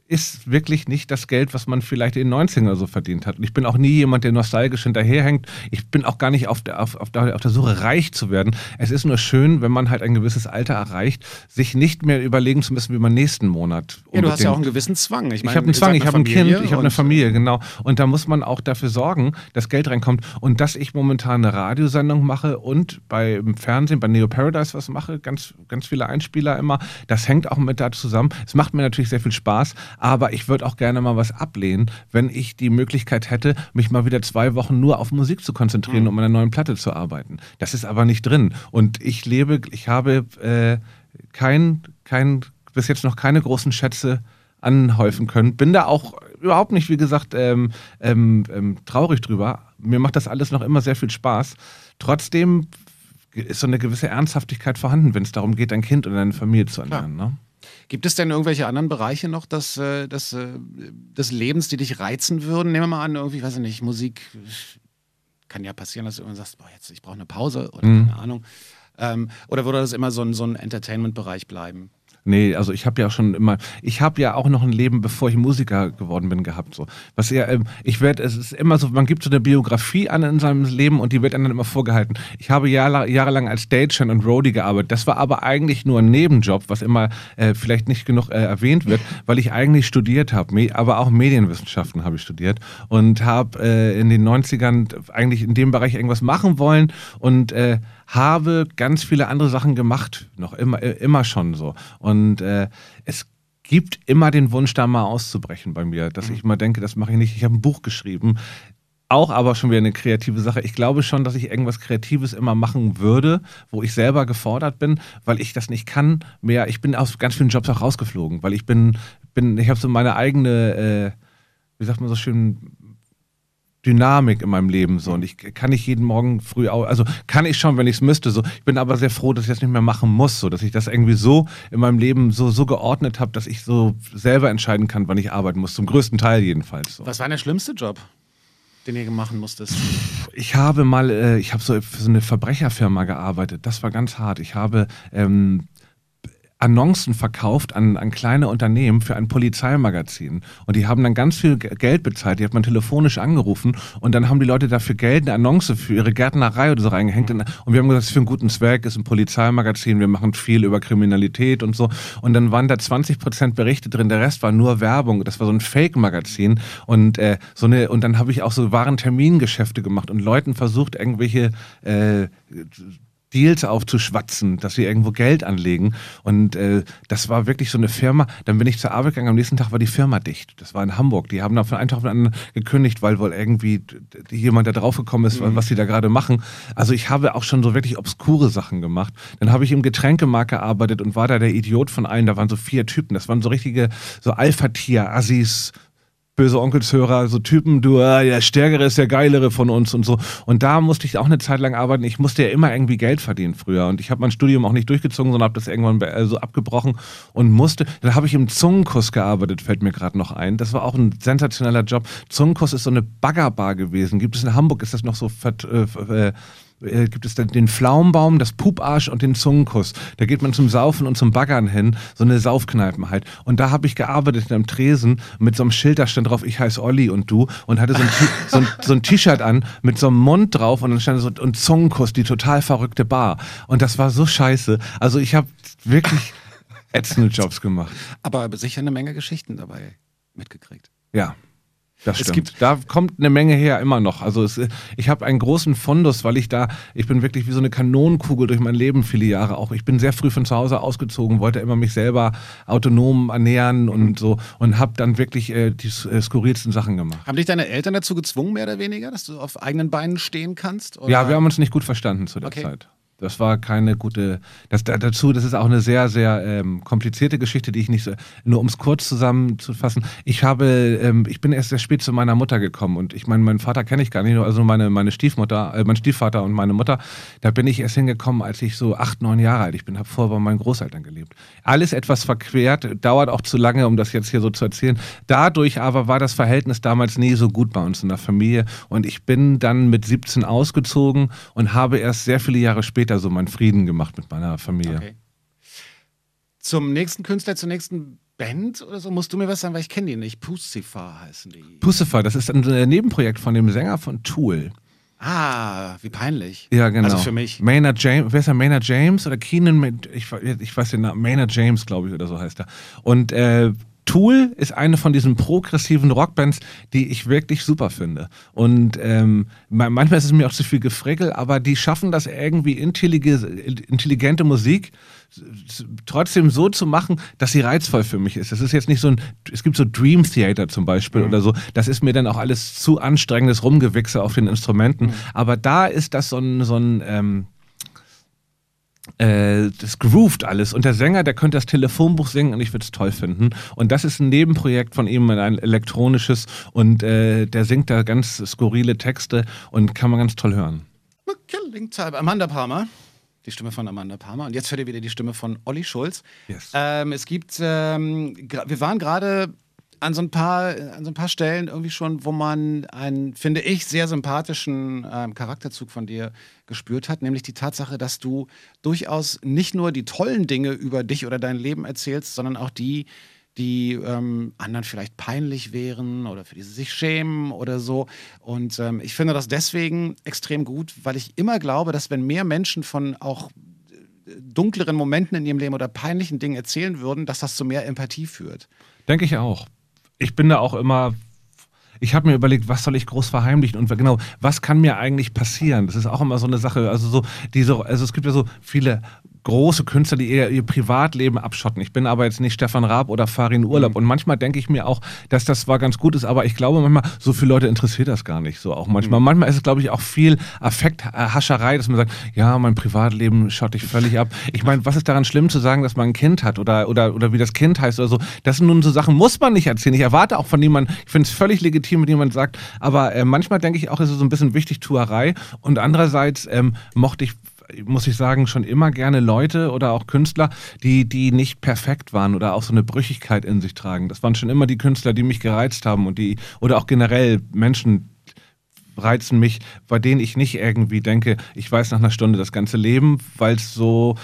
ist wirklich nicht das Geld, was man vielleicht in den 90ern oder so verdient hat. Und ich bin auch nie jemand, der nostalgisch hinterherhängt. Ich bin auch gar nicht auf der, auf, auf, der, auf der Suche, reich zu werden. Es ist nur schön, wenn man halt ein gewisses Alter erreicht, sich nicht mehr überlegen zu müssen, wie man nächsten Monat. Ja, du hast ja auch einen gewissen Zwang. Ich, mein, ich habe einen Zwang, ich habe ein Kind, ich habe eine Familie, genau. Und da muss man auch dafür sorgen, dass Geld reinkommt. Und dass ich momentan eine Radiosendung mache und beim Fernsehen, bei Neo Paradise was mache, ganz, ganz viele Einspieler immer, das hängt auch mit da zusammen. Es macht mir natürlich sehr viel Spaß, aber ich würde auch gerne mal was ablehnen, wenn ich die Möglichkeit hätte, mich mal wieder zwei Wochen nur auf Musik zu konzentrieren, mhm. um an einer neuen Platte zu arbeiten. Das ist aber nicht drin. Und ich lebe, ich habe äh, kein, kein, bis jetzt noch keine großen Schätze anhäufen können. Bin da auch überhaupt nicht, wie gesagt, ähm, ähm, ähm, traurig drüber. Mir macht das alles noch immer sehr viel Spaß. Trotzdem ist so eine gewisse Ernsthaftigkeit vorhanden, wenn es darum geht, ein Kind oder eine Familie zu ernähren. Ne? Gibt es denn irgendwelche anderen Bereiche noch des, äh, des, äh, des Lebens, die dich reizen würden? Nehmen wir mal an, irgendwie, weiß ich nicht, Musik. Kann ja passieren, dass du irgendwann sagst, boah, jetzt, ich brauche eine Pause oder mhm. keine Ahnung. Ähm, oder würde das immer so ein, so ein Entertainment-Bereich bleiben? Nee, also ich habe ja schon immer, ich habe ja auch noch ein Leben, bevor ich Musiker geworden bin, gehabt. So. Was ja, ähm, ich werde, es ist immer so, man gibt so eine Biografie an in seinem Leben und die wird einem dann immer vorgehalten. Ich habe Jahre, jahrelang als Stagehand und Roadie gearbeitet. Das war aber eigentlich nur ein Nebenjob, was immer äh, vielleicht nicht genug äh, erwähnt wird, weil ich eigentlich studiert habe, aber auch Medienwissenschaften habe ich studiert und habe äh, in den 90ern eigentlich in dem Bereich irgendwas machen wollen und äh, habe ganz viele andere Sachen gemacht, noch immer, äh, immer schon so. Und äh, es gibt immer den Wunsch, da mal auszubrechen bei mir, dass ich mal denke, das mache ich nicht. Ich habe ein Buch geschrieben, auch aber schon wieder eine kreative Sache. Ich glaube schon, dass ich irgendwas Kreatives immer machen würde, wo ich selber gefordert bin, weil ich das nicht kann mehr. Ich bin aus ganz vielen Jobs auch rausgeflogen, weil ich bin, bin ich habe so meine eigene, äh, wie sagt man so schön, Dynamik in meinem Leben so und ich kann nicht jeden Morgen früh auch, also kann ich schon, wenn ich es müsste so. Ich bin aber sehr froh, dass ich das nicht mehr machen muss, so dass ich das irgendwie so in meinem Leben so so geordnet habe, dass ich so selber entscheiden kann, wann ich arbeiten muss, zum größten Teil jedenfalls. So. Was war der schlimmste Job? den ihr machen musstest? Ich habe mal, äh, ich habe so für so eine Verbrecherfirma gearbeitet. Das war ganz hart. Ich habe ähm, Annoncen verkauft an, an kleine Unternehmen für ein Polizeimagazin. Und die haben dann ganz viel Geld bezahlt. Die hat man telefonisch angerufen und dann haben die Leute dafür Geld, eine Annonce für ihre Gärtnerei oder so reingehängt. Und wir haben gesagt, das ist für einen guten Zweck, ist ein Polizeimagazin, wir machen viel über Kriminalität und so. Und dann waren da 20 Prozent Berichte drin, der Rest war nur Werbung. Das war so ein Fake-Magazin. Und äh, so eine, und dann habe ich auch so wahren Termingeschäfte gemacht und Leuten versucht, irgendwelche äh, Deals aufzuschwatzen, dass sie irgendwo Geld anlegen. Und äh, das war wirklich so eine Firma. Dann bin ich zur Arbeit gegangen, am nächsten Tag war die Firma dicht. Das war in Hamburg. Die haben dann von einem Tag auf den anderen gekündigt, weil wohl irgendwie jemand da draufgekommen ist, mhm. was sie da gerade machen. Also ich habe auch schon so wirklich obskure Sachen gemacht. Dann habe ich im Getränkemarkt gearbeitet und war da der Idiot von allen. Da waren so vier Typen. Das waren so richtige, so Alpha-Tier-Assis, böse Onkelshörer, so Typen, du, äh, der Stärkere ist der Geilere von uns und so. Und da musste ich auch eine Zeit lang arbeiten. Ich musste ja immer irgendwie Geld verdienen früher. Und ich habe mein Studium auch nicht durchgezogen, sondern habe das irgendwann äh, so abgebrochen und musste. Dann habe ich im Zungenkuss gearbeitet, fällt mir gerade noch ein. Das war auch ein sensationeller Job. Zungenkuss ist so eine Baggerbar gewesen. Gibt es in Hamburg, ist das noch so vert, äh, äh gibt es dann den Pflaumenbaum, das Puparsch und den Zungenkuss. Da geht man zum Saufen und zum Baggern hin, so eine Saufkneipen halt. Und da habe ich gearbeitet in einem Tresen mit so einem Schild, da stand drauf, ich heiße Olli und du und hatte so ein, so ein, so ein T-Shirt an mit so einem Mund drauf und dann stand so und Zungenkuss, die total verrückte Bar. Und das war so scheiße. Also ich habe wirklich ätzende Jobs gemacht. Aber sicher eine Menge Geschichten dabei mitgekriegt. Ja. Das Es stimmt. gibt- da kommt eine Menge her immer noch. Also es, ich habe einen großen Fundus, weil ich da, ich bin wirklich wie so eine Kanonenkugel durch mein Leben viele Jahre auch. Ich bin sehr früh von zu Hause ausgezogen, wollte immer mich selber autonom ernähren und so und habe dann wirklich äh, die äh, skurrilsten Sachen gemacht. Haben dich deine Eltern dazu gezwungen, mehr oder weniger, dass du auf eigenen Beinen stehen kannst? Oder? Ja, wir haben uns nicht gut verstanden zu der Okay. Zeit. Das war keine gute. Das da, dazu, das ist auch eine sehr, sehr ähm, komplizierte Geschichte, die ich nicht so. Nur um es kurz zusammenzufassen. Ich habe, ähm, ich bin erst sehr spät zu meiner Mutter gekommen und ich meine, meinen Vater kenne ich gar nicht, also meine meine Stiefmutter, äh, mein Stiefvater und meine Mutter. Da bin ich erst hingekommen, als ich so acht, neun Jahre alt ich bin. Habe vorher bei meinen Großeltern gelebt. Alles etwas verquert, dauert auch zu lange, um das jetzt hier so zu erzählen. Dadurch aber war das Verhältnis damals nie so gut bei uns in der Familie und ich bin dann mit 17 ausgezogen und habe erst sehr viele Jahre später so meinen Frieden gemacht mit meiner Familie. Okay. Zum nächsten Künstler, zur nächsten Band oder so, musst du mir was sagen, weil ich kenne die nicht. Pussifer heißen die. Pussifer, das ist ein äh, Nebenprojekt von dem Sänger von Tool. Ah, wie peinlich. Ja, genau. Also für mich. Maynard James, wer ist der Maynard James oder Keenan, ich, ich weiß den Namen, Maynard James, glaube ich, oder so heißt er. Und äh, Tool ist eine von diesen progressiven Rockbands, die ich wirklich super finde. Und ähm, ma- manchmal ist es mir auch zu viel Gefrickel, aber die schaffen das irgendwie intellige, intelligente Musik trotzdem so zu machen, dass sie reizvoll für mich ist. Das ist jetzt nicht so ein, es gibt so Dream Theater zum Beispiel oder so, das ist mir dann auch alles zu anstrengendes Rumgewichse auf den Instrumenten. Aber da ist das so ein, so ein ähm, äh, das groovt alles. Und der Sänger, der könnte das Telefonbuch singen und ich würde es toll finden. Und das ist ein Nebenprojekt von ihm, ein elektronisches. Und äh, der singt da ganz skurrile Texte und kann man ganz toll hören. Killing Time. Amanda Palmer. Die Stimme von Amanda Palmer. Und jetzt hört ihr wieder die Stimme von Olli Schulz. Yes. Ähm, es gibt, ähm, wir waren gerade an so ein paar, an so ein paar Stellen irgendwie schon, wo man einen, finde ich, sehr sympathischen ähm, Charakterzug von dir gespürt hat, nämlich die Tatsache, dass du durchaus nicht nur die tollen Dinge über dich oder dein Leben erzählst, sondern auch die, die ähm, anderen vielleicht peinlich wären oder für die sie sich schämen oder so. Und ähm, ich finde das deswegen extrem gut, weil ich immer glaube, dass wenn mehr Menschen von auch äh, dunkleren Momenten in ihrem Leben oder peinlichen Dingen erzählen würden, dass das zu mehr Empathie führt. Denke ich auch. Ich bin da auch immer. Ich habe mir überlegt, was soll ich groß verheimlichen und genau, was kann mir eigentlich passieren? Das ist auch immer so eine Sache. Also so diese, also es gibt ja so viele große Künstler, die eher ihr Privatleben abschotten. Ich bin aber jetzt nicht Stefan Raab oder Farin Urlaub. Und manchmal denke ich mir auch, dass das zwar ganz gut ist, aber ich glaube manchmal, so viele Leute interessiert das gar nicht so auch manchmal. Manchmal ist es, glaube ich, auch viel Affekthascherei, dass man sagt, ja, mein Privatleben schotte ich völlig ab. Ich meine, was ist daran schlimm zu sagen, dass man ein Kind hat oder, oder, oder wie das Kind heißt oder so? Das sind nun so Sachen, muss man nicht erzählen. Ich erwarte auch von niemandem, ich finde es völlig legitim, wenn jemand sagt, aber äh, manchmal denke ich auch, es ist so ein bisschen Wichtigtuerei. Und andererseits ähm, mochte ich muss ich sagen, schon immer gerne Leute oder auch Künstler, die, die nicht perfekt waren oder auch so eine Brüchigkeit in sich tragen. Das waren schon immer die Künstler, die mich gereizt haben und die, oder auch generell Menschen reizen mich, bei denen ich nicht irgendwie denke, ich weiß nach einer Stunde das ganze Leben, weil es so,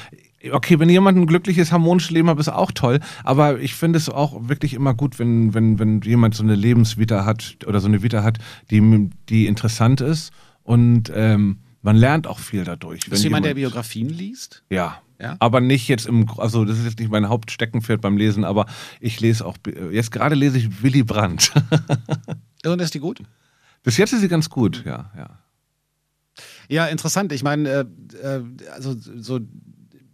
okay, wenn jemand ein glückliches, harmonisches Leben hat, ist auch toll, aber ich finde es auch wirklich immer gut, wenn, wenn, wenn jemand so eine Lebensvita hat oder so eine Vita hat, die, die interessant ist und ähm, man lernt auch viel dadurch. Bist du jemand, der Biografien liest? Ja. Ja? Aber nicht jetzt im, also das ist jetzt nicht mein Hauptsteckenpferd beim Lesen, aber ich lese auch, jetzt gerade lese ich Willy Brandt. Und ist die gut? Bis jetzt ist sie ganz gut, ja, ja. Ja, interessant. Ich meine, äh, äh, also so,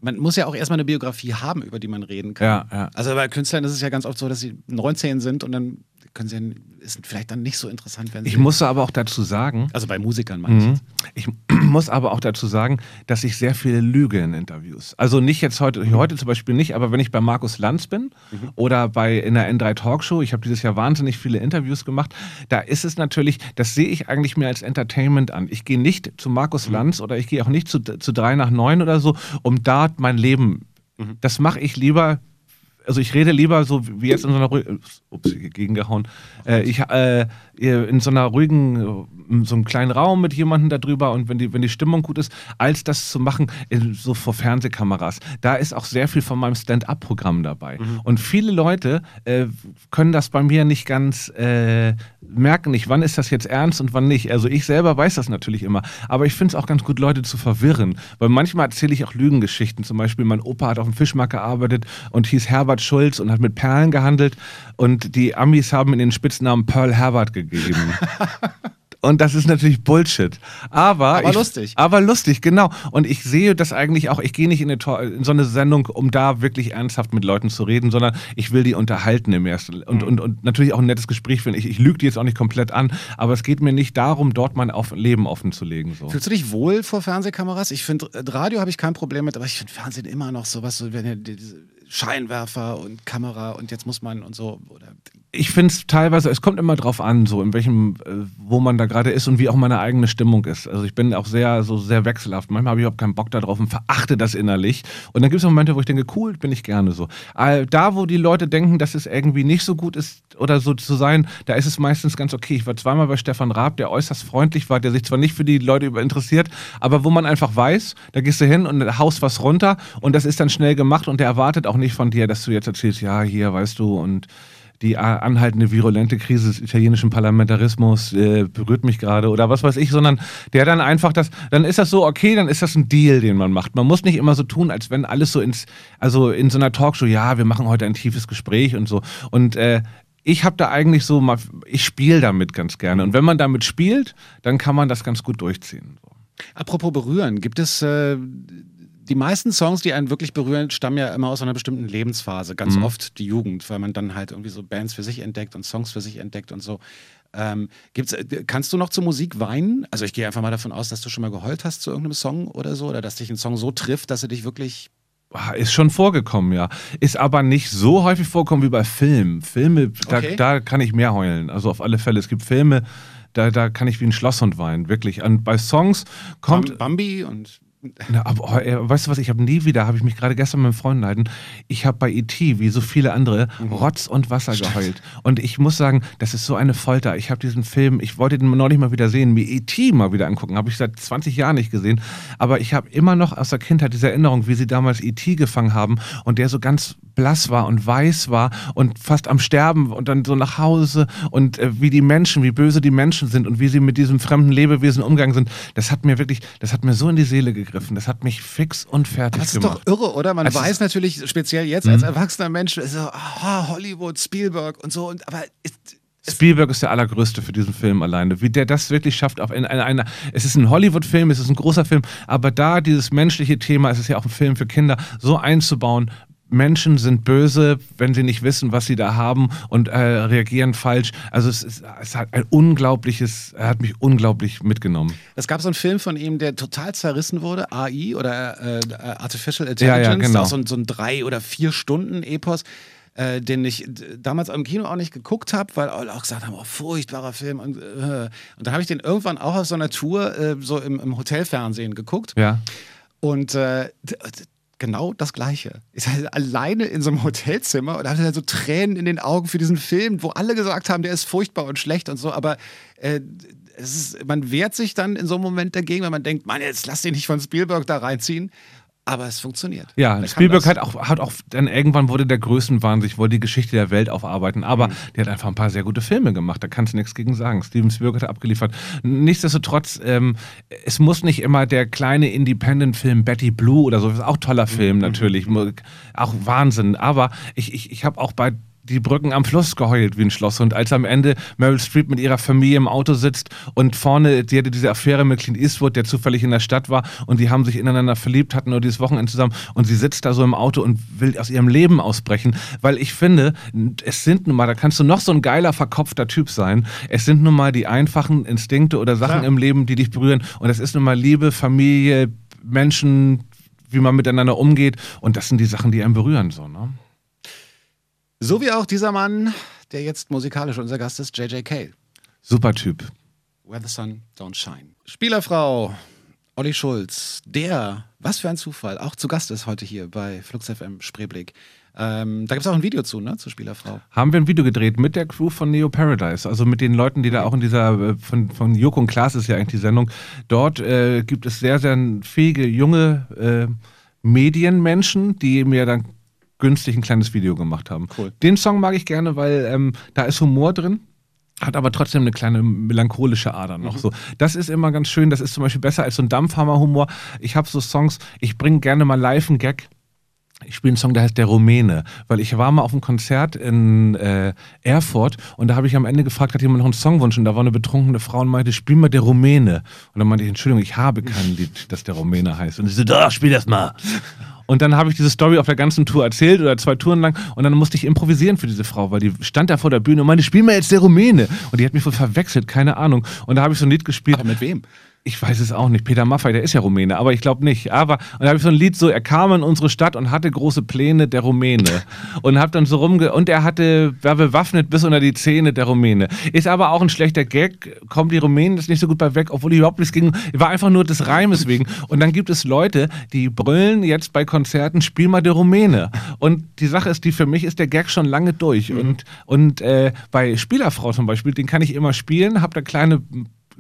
man muss ja auch erstmal eine Biografie haben, über die man reden kann. Ja, ja. Also bei Künstlern ist es ja ganz oft so, dass sie 19 sind und dann können sie ist vielleicht dann nicht so interessant, wenn sie. Ich muss aber auch dazu sagen, also bei Musikern meine ich. Mhm. jetzt. Ich muss aber auch dazu sagen, dass ich sehr viele lüge in Interviews. Also nicht jetzt heute, heute zum Beispiel nicht, aber wenn ich bei Markus Lanz bin oder bei in der N3 Talkshow, ich habe dieses Jahr wahnsinnig viele Interviews gemacht, da ist es natürlich, das sehe ich eigentlich mehr als Entertainment an. Ich gehe nicht zu Markus Lanz oder ich gehe auch nicht zu, zu 3 nach 9 oder so, um da mein Leben, das mache ich lieber also ich rede lieber so wie jetzt in so einer ups, gegengehauen, äh, ich, äh, in so einer ruhigen so einem kleinen Raum mit jemandem darüber und wenn die, wenn die Stimmung gut ist, als das zu machen, so vor Fernsehkameras. Da ist auch sehr viel von meinem Stand-up-Programm dabei. Mhm. Und viele Leute äh, können das bei mir nicht ganz äh, merken, nicht, wann ist das jetzt ernst und wann nicht. Also ich selber weiß das natürlich immer. Aber ich finde es auch ganz gut, Leute zu verwirren. Weil manchmal erzähle ich auch Lügengeschichten. Zum Beispiel, mein Opa hat auf dem Fischmarkt gearbeitet und hieß Herbert Schulz und hat mit Perlen gehandelt. Und die Amis haben in den Spitznamen Pearl Herbert gegeben. Und das ist natürlich Bullshit. Aber, aber ich, lustig. Aber lustig, genau. Und ich sehe das eigentlich auch, ich gehe nicht in, eine, in, so eine Sendung, um da wirklich ernsthaft mit Leuten zu reden, sondern ich will die unterhalten im ersten. Und, mhm. und, und natürlich auch ein nettes Gespräch finden. Ich, ich lüge die jetzt auch nicht komplett an, aber es geht mir nicht darum, dort mein auf Leben offen zu legen. So. Fühlst du dich wohl vor Fernsehkameras? Ich finde, Radio habe ich kein Problem mit, aber ich finde Fernsehen immer noch sowas, so wenn ihr Scheinwerfer und Kamera und jetzt muss man und so. Oder ich finde es teilweise, es kommt immer drauf an, so in welchem, äh, wo man da gerade ist und wie auch meine eigene Stimmung ist. Also ich bin auch sehr, so sehr wechselhaft. Manchmal habe ich überhaupt keinen Bock darauf und verachte das innerlich. Und dann gibt es Momente, wo ich denke, cool, bin ich gerne so. Da, wo die Leute denken, dass es irgendwie nicht so gut ist oder so zu sein, da ist es meistens ganz okay. Ich war zweimal bei Stefan Raab, der äußerst freundlich war, der sich zwar nicht für die Leute interessiert, aber wo man einfach weiß, da gehst du hin und haust was runter und das ist dann schnell gemacht und der erwartet auch nicht von dir, dass du jetzt erzählst, ja, hier, weißt du, und die anhaltende virulente Krise des italienischen Parlamentarismus äh, berührt mich gerade oder was weiß ich, sondern der dann einfach das, dann ist das so, okay, dann ist das ein Deal, den man macht. Man muss nicht immer so tun, als wenn alles so ins, also in so einer Talkshow, ja, wir machen heute ein tiefes Gespräch und so. Und äh, ich habe da eigentlich so mal, ich spiele damit ganz gerne. Und wenn man damit spielt, dann kann man das ganz gut durchziehen. Apropos berühren, gibt es äh, die meisten Songs, die einen wirklich berühren, stammen ja immer aus einer bestimmten Lebensphase. Ganz mhm. oft die Jugend, weil man dann halt irgendwie so Bands für sich entdeckt und Songs für sich entdeckt und so. Ähm, gibt's, äh, kannst du noch zur Musik weinen? Also ich gehe einfach mal davon aus, dass du schon mal geheult hast zu irgendeinem Song oder so, oder dass dich ein Song so trifft, dass er dich wirklich ah, ist schon vorgekommen, ja. Ist aber nicht so häufig vorgekommen wie bei Filmen. Filme, okay. da, da, kann ich mehr heulen. Also auf alle Fälle. Es gibt Filme, da, da kann ich wie ein Schlosshund weinen, wirklich. Und bei Songs kommt. Bambi und na, aber, oh, weißt du was, ich habe nie wieder, habe ich mich gerade gestern mit einem Freund leiden, ich habe bei E.T., wie so viele andere, mhm. Rotz und Wasser Stimmt. geheult. Und ich muss sagen, das ist so eine Folter. Ich habe diesen Film, ich wollte den neulich mal wieder sehen, mir E.T. mal wieder angucken, habe ich seit 20 Jahren nicht gesehen. Aber ich habe immer noch aus der Kindheit diese Erinnerung, wie sie damals E.T. gefangen haben und der so ganz blass war und weiß war und fast am Sterben und dann so nach Hause und äh, wie die Menschen, wie böse die Menschen sind und wie sie mit diesem fremden Lebewesen umgegangen sind, das hat mir wirklich, das hat mir so in die Seele gegriffen. Das hat mich fix und fertig das gemacht. Das ist doch irre, oder? Man also weiß natürlich, speziell jetzt als mhm. erwachsener Mensch, so, oh, Hollywood, Spielberg und so, und, aber ist, Spielberg ist der allergrößte für diesen Film alleine. Wie der das wirklich schafft, auf in einer, eine, es ist ein Hollywood-Film, es ist ein großer Film, aber da dieses menschliche Thema, es ist ja auch ein Film für Kinder, so einzubauen, Menschen sind böse, wenn sie nicht wissen, was sie da haben und äh, reagieren falsch. Also es ist, es hat ein unglaubliches, er hat mich unglaublich mitgenommen. Es gab so einen Film von ihm, der total zerrissen wurde, AI oder äh, Artificial Intelligence, ja, ja, genau. so, so ein drei oder vier Stunden Epos äh, den ich damals im Kino auch nicht geguckt habe, weil alle auch gesagt haben, oh, furchtbarer Film. Und, äh. und dann habe ich den irgendwann auch auf so einer Tour äh, so im, im Hotelfernsehen geguckt. Ja. Und äh, genau das Gleiche. Ist halt alleine in so einem Hotelzimmer und hatte halt so Tränen in den Augen für diesen Film, wo alle gesagt haben, der ist furchtbar und schlecht und so, aber äh, ist, man wehrt sich dann in so einem Moment dagegen, weil man denkt, Mann, jetzt lass dich nicht von Spielberg da reinziehen. Aber es funktioniert. Ja, Spielberg hat auch, hat auch, dann irgendwann wurde der Größenwahn, sich wollte die Geschichte der Welt aufarbeiten, aber mhm. der hat einfach ein paar sehr gute Filme gemacht, da kannst du nichts gegen sagen. Steven Spielberg hat abgeliefert. Nichtsdestotrotz, ähm, es muss nicht immer der kleine Independent-Film Betty Blue oder so, ist auch toller Film mhm. natürlich, auch Wahnsinn, aber ich, ich, ich habe auch bei die Brücken am Fluss geheult wie ein Schlosshund, als am Ende Meryl Streep mit ihrer Familie im Auto sitzt und vorne, die hatte diese Affäre mit Clint Eastwood, der zufällig in der Stadt war und die haben sich ineinander verliebt, hatten nur dieses Wochenende zusammen und sie sitzt da so im Auto und will aus ihrem Leben ausbrechen, weil ich finde, es sind nun mal, da kannst du noch so ein geiler, verkopfter Typ sein, es sind nun mal die einfachen Instinkte oder Sachen Klar. im Leben, die dich berühren. Und das ist nun mal Liebe, Familie, Menschen, wie man miteinander umgeht. Und das sind die Sachen, die einen berühren, so, ne? So wie auch dieser Mann, der jetzt musikalisch unser Gast ist, JJ Cale. Super Typ. Where the Sun Don't Shine. Spielerfrau Olli Schulz, der, was für ein Zufall, auch zu Gast ist heute hier bei Flux FM Spreeblick. Ähm, da gibt es auch ein Video zu, ne, zur Spielerfrau. Haben wir ein Video gedreht mit der Crew von Neo Paradise, also mit den Leuten, die da auch in dieser, äh, von, von Joko und Klaas ist ja eigentlich die Sendung. Dort äh, gibt es sehr, sehr fähige junge äh, Medienmenschen, die mir dann günstig ein kleines Video gemacht haben. Cool. Den Song mag ich gerne, weil ähm, da ist Humor drin. Hat aber trotzdem eine kleine melancholische Ader noch so. Das ist immer ganz schön. Das ist zum Beispiel besser als so ein Dampfhammer-Humor. Ich habe so Songs, ich bringe gerne mal live einen Gag. Ich spiele einen Song, der heißt Der Rumäne, weil ich war mal auf einem Konzert in äh, Erfurt und da habe ich am Ende gefragt, hat jemand noch einen Songwunsch und da war eine betrunkene Frau und meinte, spiel mal Der Rumäne. Und dann meinte ich, Entschuldigung, ich habe kein Lied, das Der Rumäne heißt. Und sie so, doch, spiel das mal. Und dann habe ich diese Story auf der ganzen Tour erzählt oder zwei Touren lang und dann musste ich improvisieren für diese Frau, weil die stand da vor der Bühne und meinte, spiel mal jetzt der Rumäne. Und die hat mich wohl verwechselt, keine Ahnung. Und da habe ich so ein Lied gespielt. Aber mit wem? Ich weiß es auch nicht. Peter Maffay, der ist ja Rumäne, aber ich glaube nicht. Aber und da habe ich so ein Lied so, er kam in unsere Stadt und hatte große Pläne, der Rumäne. Und hab dann so rumge und er hatte, war bewaffnet bis unter die Zähne, der Rumäne. Ist aber auch ein schlechter Gag, kommt die Rumänen das nicht so gut bei weg, obwohl ich überhaupt nichts ging. War einfach nur des Reimes wegen. Und dann gibt es Leute, die brüllen jetzt bei Konzerten, spiel mal der Rumäne. Und die Sache ist, die für mich ist der Gag schon lange durch. Und, und äh, bei Spielerfrau zum Beispiel, den kann ich immer spielen, hab da kleine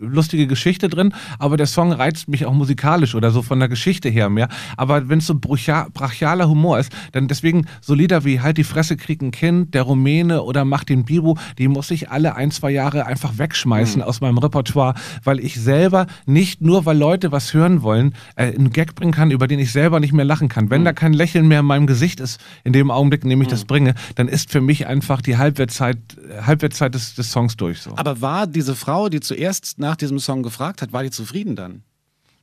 lustige Geschichte drin, aber der Song reizt mich auch musikalisch oder so von der Geschichte her mehr. Aber wenn es so brachial, brachialer Humor ist, dann deswegen so Lieder wie Halt die Fresse, krieg ein Kind, Der Rumäne oder Mach den Bibo, die muss ich alle ein, zwei Jahre einfach wegschmeißen mhm. aus meinem Repertoire, weil ich selber nicht nur, weil Leute was hören wollen, äh, einen Gag bringen kann, über den ich selber nicht mehr lachen kann. Wenn mhm. da kein Lächeln mehr in meinem Gesicht ist, in dem Augenblick, in dem ich mhm. das bringe, dann ist für mich einfach die Halbwertszeit, Halbwertszeit des, des Songs durch. So. Aber war diese Frau, die zuerst nach diesem Song gefragt hat, war die zufrieden dann?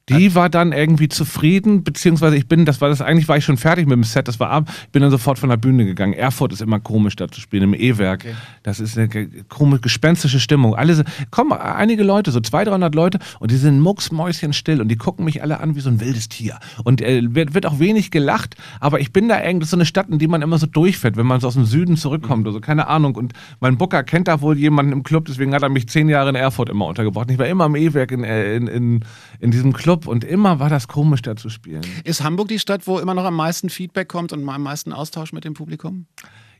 Die war dann irgendwie zufrieden, beziehungsweise ich bin, das war das, eigentlich war ich schon fertig mit dem Set, das war ab, ich bin dann sofort von der Bühne gegangen. Erfurt ist immer komisch da zu spielen, im E-Werk. Okay. Das ist eine komische, gespenstische Stimmung. Alle kommen einige Leute, so 200, 300 Leute und die sind mucksmäuschenstill und die gucken mich alle an wie so ein wildes Tier. Und äh, wird, wird auch wenig gelacht, aber ich bin da irgendwie, so eine Stadt, in die man immer so durchfährt, wenn man so aus dem Süden zurückkommt mhm. oder so, keine Ahnung. Und mein Booker kennt da wohl jemanden im Club, deswegen hat er mich zehn Jahre in Erfurt immer untergebracht. Ich war immer im E-Werk in, äh, in, in, in diesem Club Club und immer war das komisch, da zu spielen. Ist Hamburg die Stadt, wo immer noch am meisten Feedback kommt und am meisten Austausch mit dem Publikum?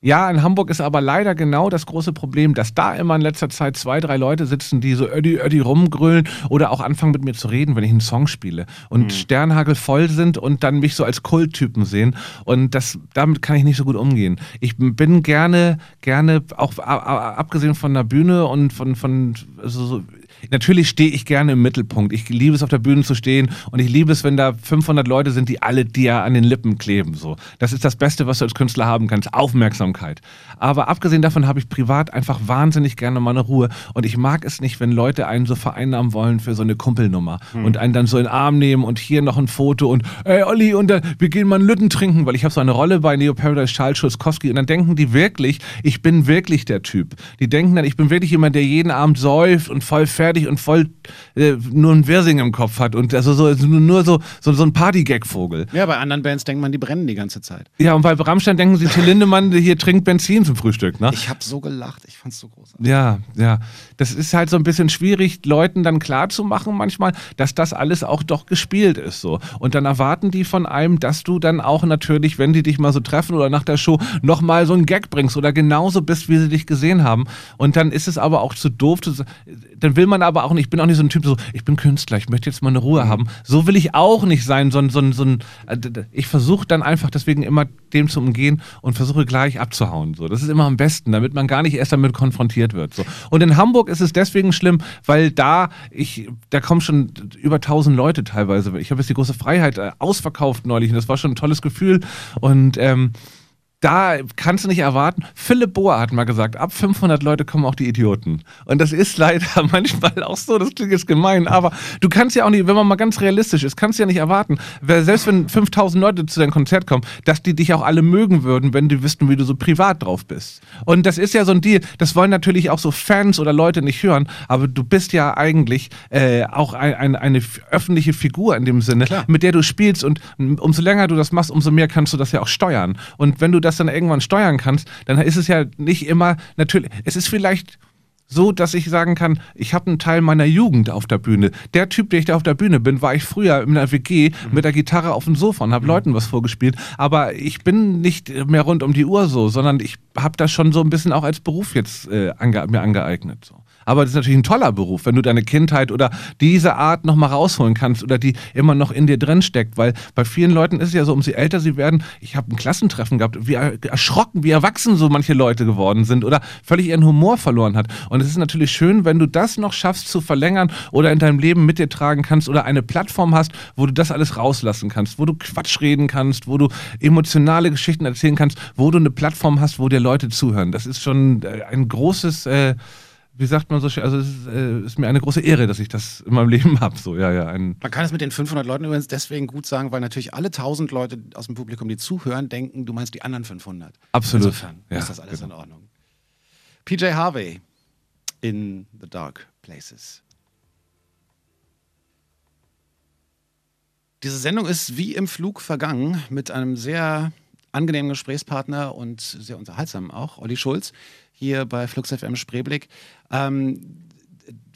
Ja, in Hamburg ist aber leider genau das große Problem, dass da immer in letzter Zeit zwei, drei Leute sitzen, die so ödi, ödi rumgrölen oder auch anfangen mit mir zu reden, wenn ich einen Song spiele und mhm. Sternhagel voll sind und dann mich so als Kulttypen sehen und das, damit kann ich nicht so gut umgehen. Ich bin gerne, gerne, auch abgesehen von der Bühne und von, von also so, natürlich stehe ich gerne im Mittelpunkt. Ich liebe es, auf der Bühne zu stehen und ich liebe es, wenn da 500 Leute sind, die alle dir an den Lippen kleben. So. Das ist das Beste, was du als Künstler haben kannst. Aufmerksamkeit. Aber abgesehen davon habe ich privat einfach wahnsinnig gerne meine Ruhe und ich mag es nicht, wenn Leute einen so vereinnahmen wollen für so eine Kumpelnummer hm. und einen dann so in den Arm nehmen und hier noch ein Foto und ey Olli und dann, wir gehen mal einen Lütten trinken, weil ich habe so eine Rolle bei Neo Paradise Charles Schulzkowski und dann denken die wirklich, ich bin wirklich der Typ. Die denken dann, ich bin wirklich jemand, der jeden Abend säuft und voll fertig fertig und voll äh, nur ein Wirsing im Kopf hat und also so, nur so, so, so ein Party-Gag-Vogel. Ja, bei anderen Bands denkt man, die brennen die ganze Zeit. Ja, und bei Rammstein denken sie, Till Lindemann hier trinkt Benzin zum Frühstück. Ne? Ich habe so gelacht, ich fand's so großartig. Ja, ja. Das ist halt so ein bisschen schwierig, Leuten dann klarzumachen manchmal, dass das alles auch doch gespielt ist so. Und dann erwarten die von einem, dass du dann auch natürlich, wenn die dich mal so treffen oder nach der Show, nochmal so einen Gag bringst oder genauso bist, wie sie dich gesehen haben. Und dann ist es aber auch zu doof, zu, dann will man aber auch nicht, ich bin auch nicht so ein Typ, so, ich bin Künstler, ich möchte jetzt mal eine Ruhe mhm. haben. So will ich auch nicht sein, so, so, so ein, äh, ich versuche dann einfach deswegen immer dem zu umgehen und versuche gleich abzuhauen. So. Das ist immer am besten, damit man gar nicht erst damit konfrontiert wird. So. Und in Hamburg ist es deswegen schlimm, weil da, ich, da kommen schon über tausend Leute teilweise. Ich habe jetzt die große Freiheit äh, ausverkauft neulich und das war schon ein tolles Gefühl. Und ähm, da kannst du nicht erwarten. Philipp Bohr hat mal gesagt, ab 500 Leute kommen auch die Idioten. Und das ist leider manchmal auch so, das klingt jetzt gemein, aber du kannst ja auch nicht, wenn man mal ganz realistisch ist, kannst du ja nicht erwarten, selbst wenn 5000 Leute zu deinem Konzert kommen, dass die dich auch alle mögen würden, wenn die wüssten, wie du so privat drauf bist. Und das ist ja so ein Deal, das wollen natürlich auch so Fans oder Leute nicht hören, aber du bist ja eigentlich äh, auch ein, ein, eine öffentliche Figur in dem Sinne, Klar. mit der du spielst und umso länger du das machst, umso mehr kannst du das ja auch steuern. Und wenn du das dann irgendwann steuern kannst, dann ist es ja nicht immer natürlich, es ist vielleicht so, dass ich sagen kann, ich habe einen Teil meiner Jugend auf der Bühne. Der Typ, der ich da auf der Bühne bin, war ich früher in der WG mhm. mit der Gitarre auf dem Sofa und habe mhm. Leuten was vorgespielt. Aber ich bin nicht mehr rund um die Uhr so, sondern ich habe das schon so ein bisschen auch als Beruf jetzt äh, ange mir angeeignet. So. Aber das ist natürlich ein toller Beruf, wenn du deine Kindheit oder diese Art nochmal rausholen kannst oder die immer noch in dir drin steckt. Weil bei vielen Leuten ist es ja so, umso älter sie werden, ich habe ein Klassentreffen gehabt, wie erschrocken, wie erwachsen so manche Leute geworden sind oder völlig ihren Humor verloren hat. Und es ist natürlich schön, wenn du das noch schaffst zu verlängern oder in deinem Leben mit dir tragen kannst oder eine Plattform hast, wo du das alles rauslassen kannst, wo du Quatsch reden kannst, wo du emotionale Geschichten erzählen kannst, wo du eine Plattform hast, wo dir Leute zuhören. Das ist schon äh, ein großes äh, wie sagt man so schön, also es ist, äh, ist, mir eine große Ehre, dass ich das in meinem Leben habe. So, ja, ja, man kann es mit den 500 Leuten übrigens deswegen gut sagen, weil natürlich alle 1000 Leute aus dem Publikum, die zuhören, denken, du meinst die anderen 500. Absolut. Insofern ja, ist das alles genau. in Ordnung. PJ Harvey in The Dark Places. Diese Sendung ist wie im Flug vergangen mit einem sehr angenehmen Gesprächspartner und sehr unterhaltsam auch, Olli Schulz hier bei Flux FM Spreeblick. Ähm,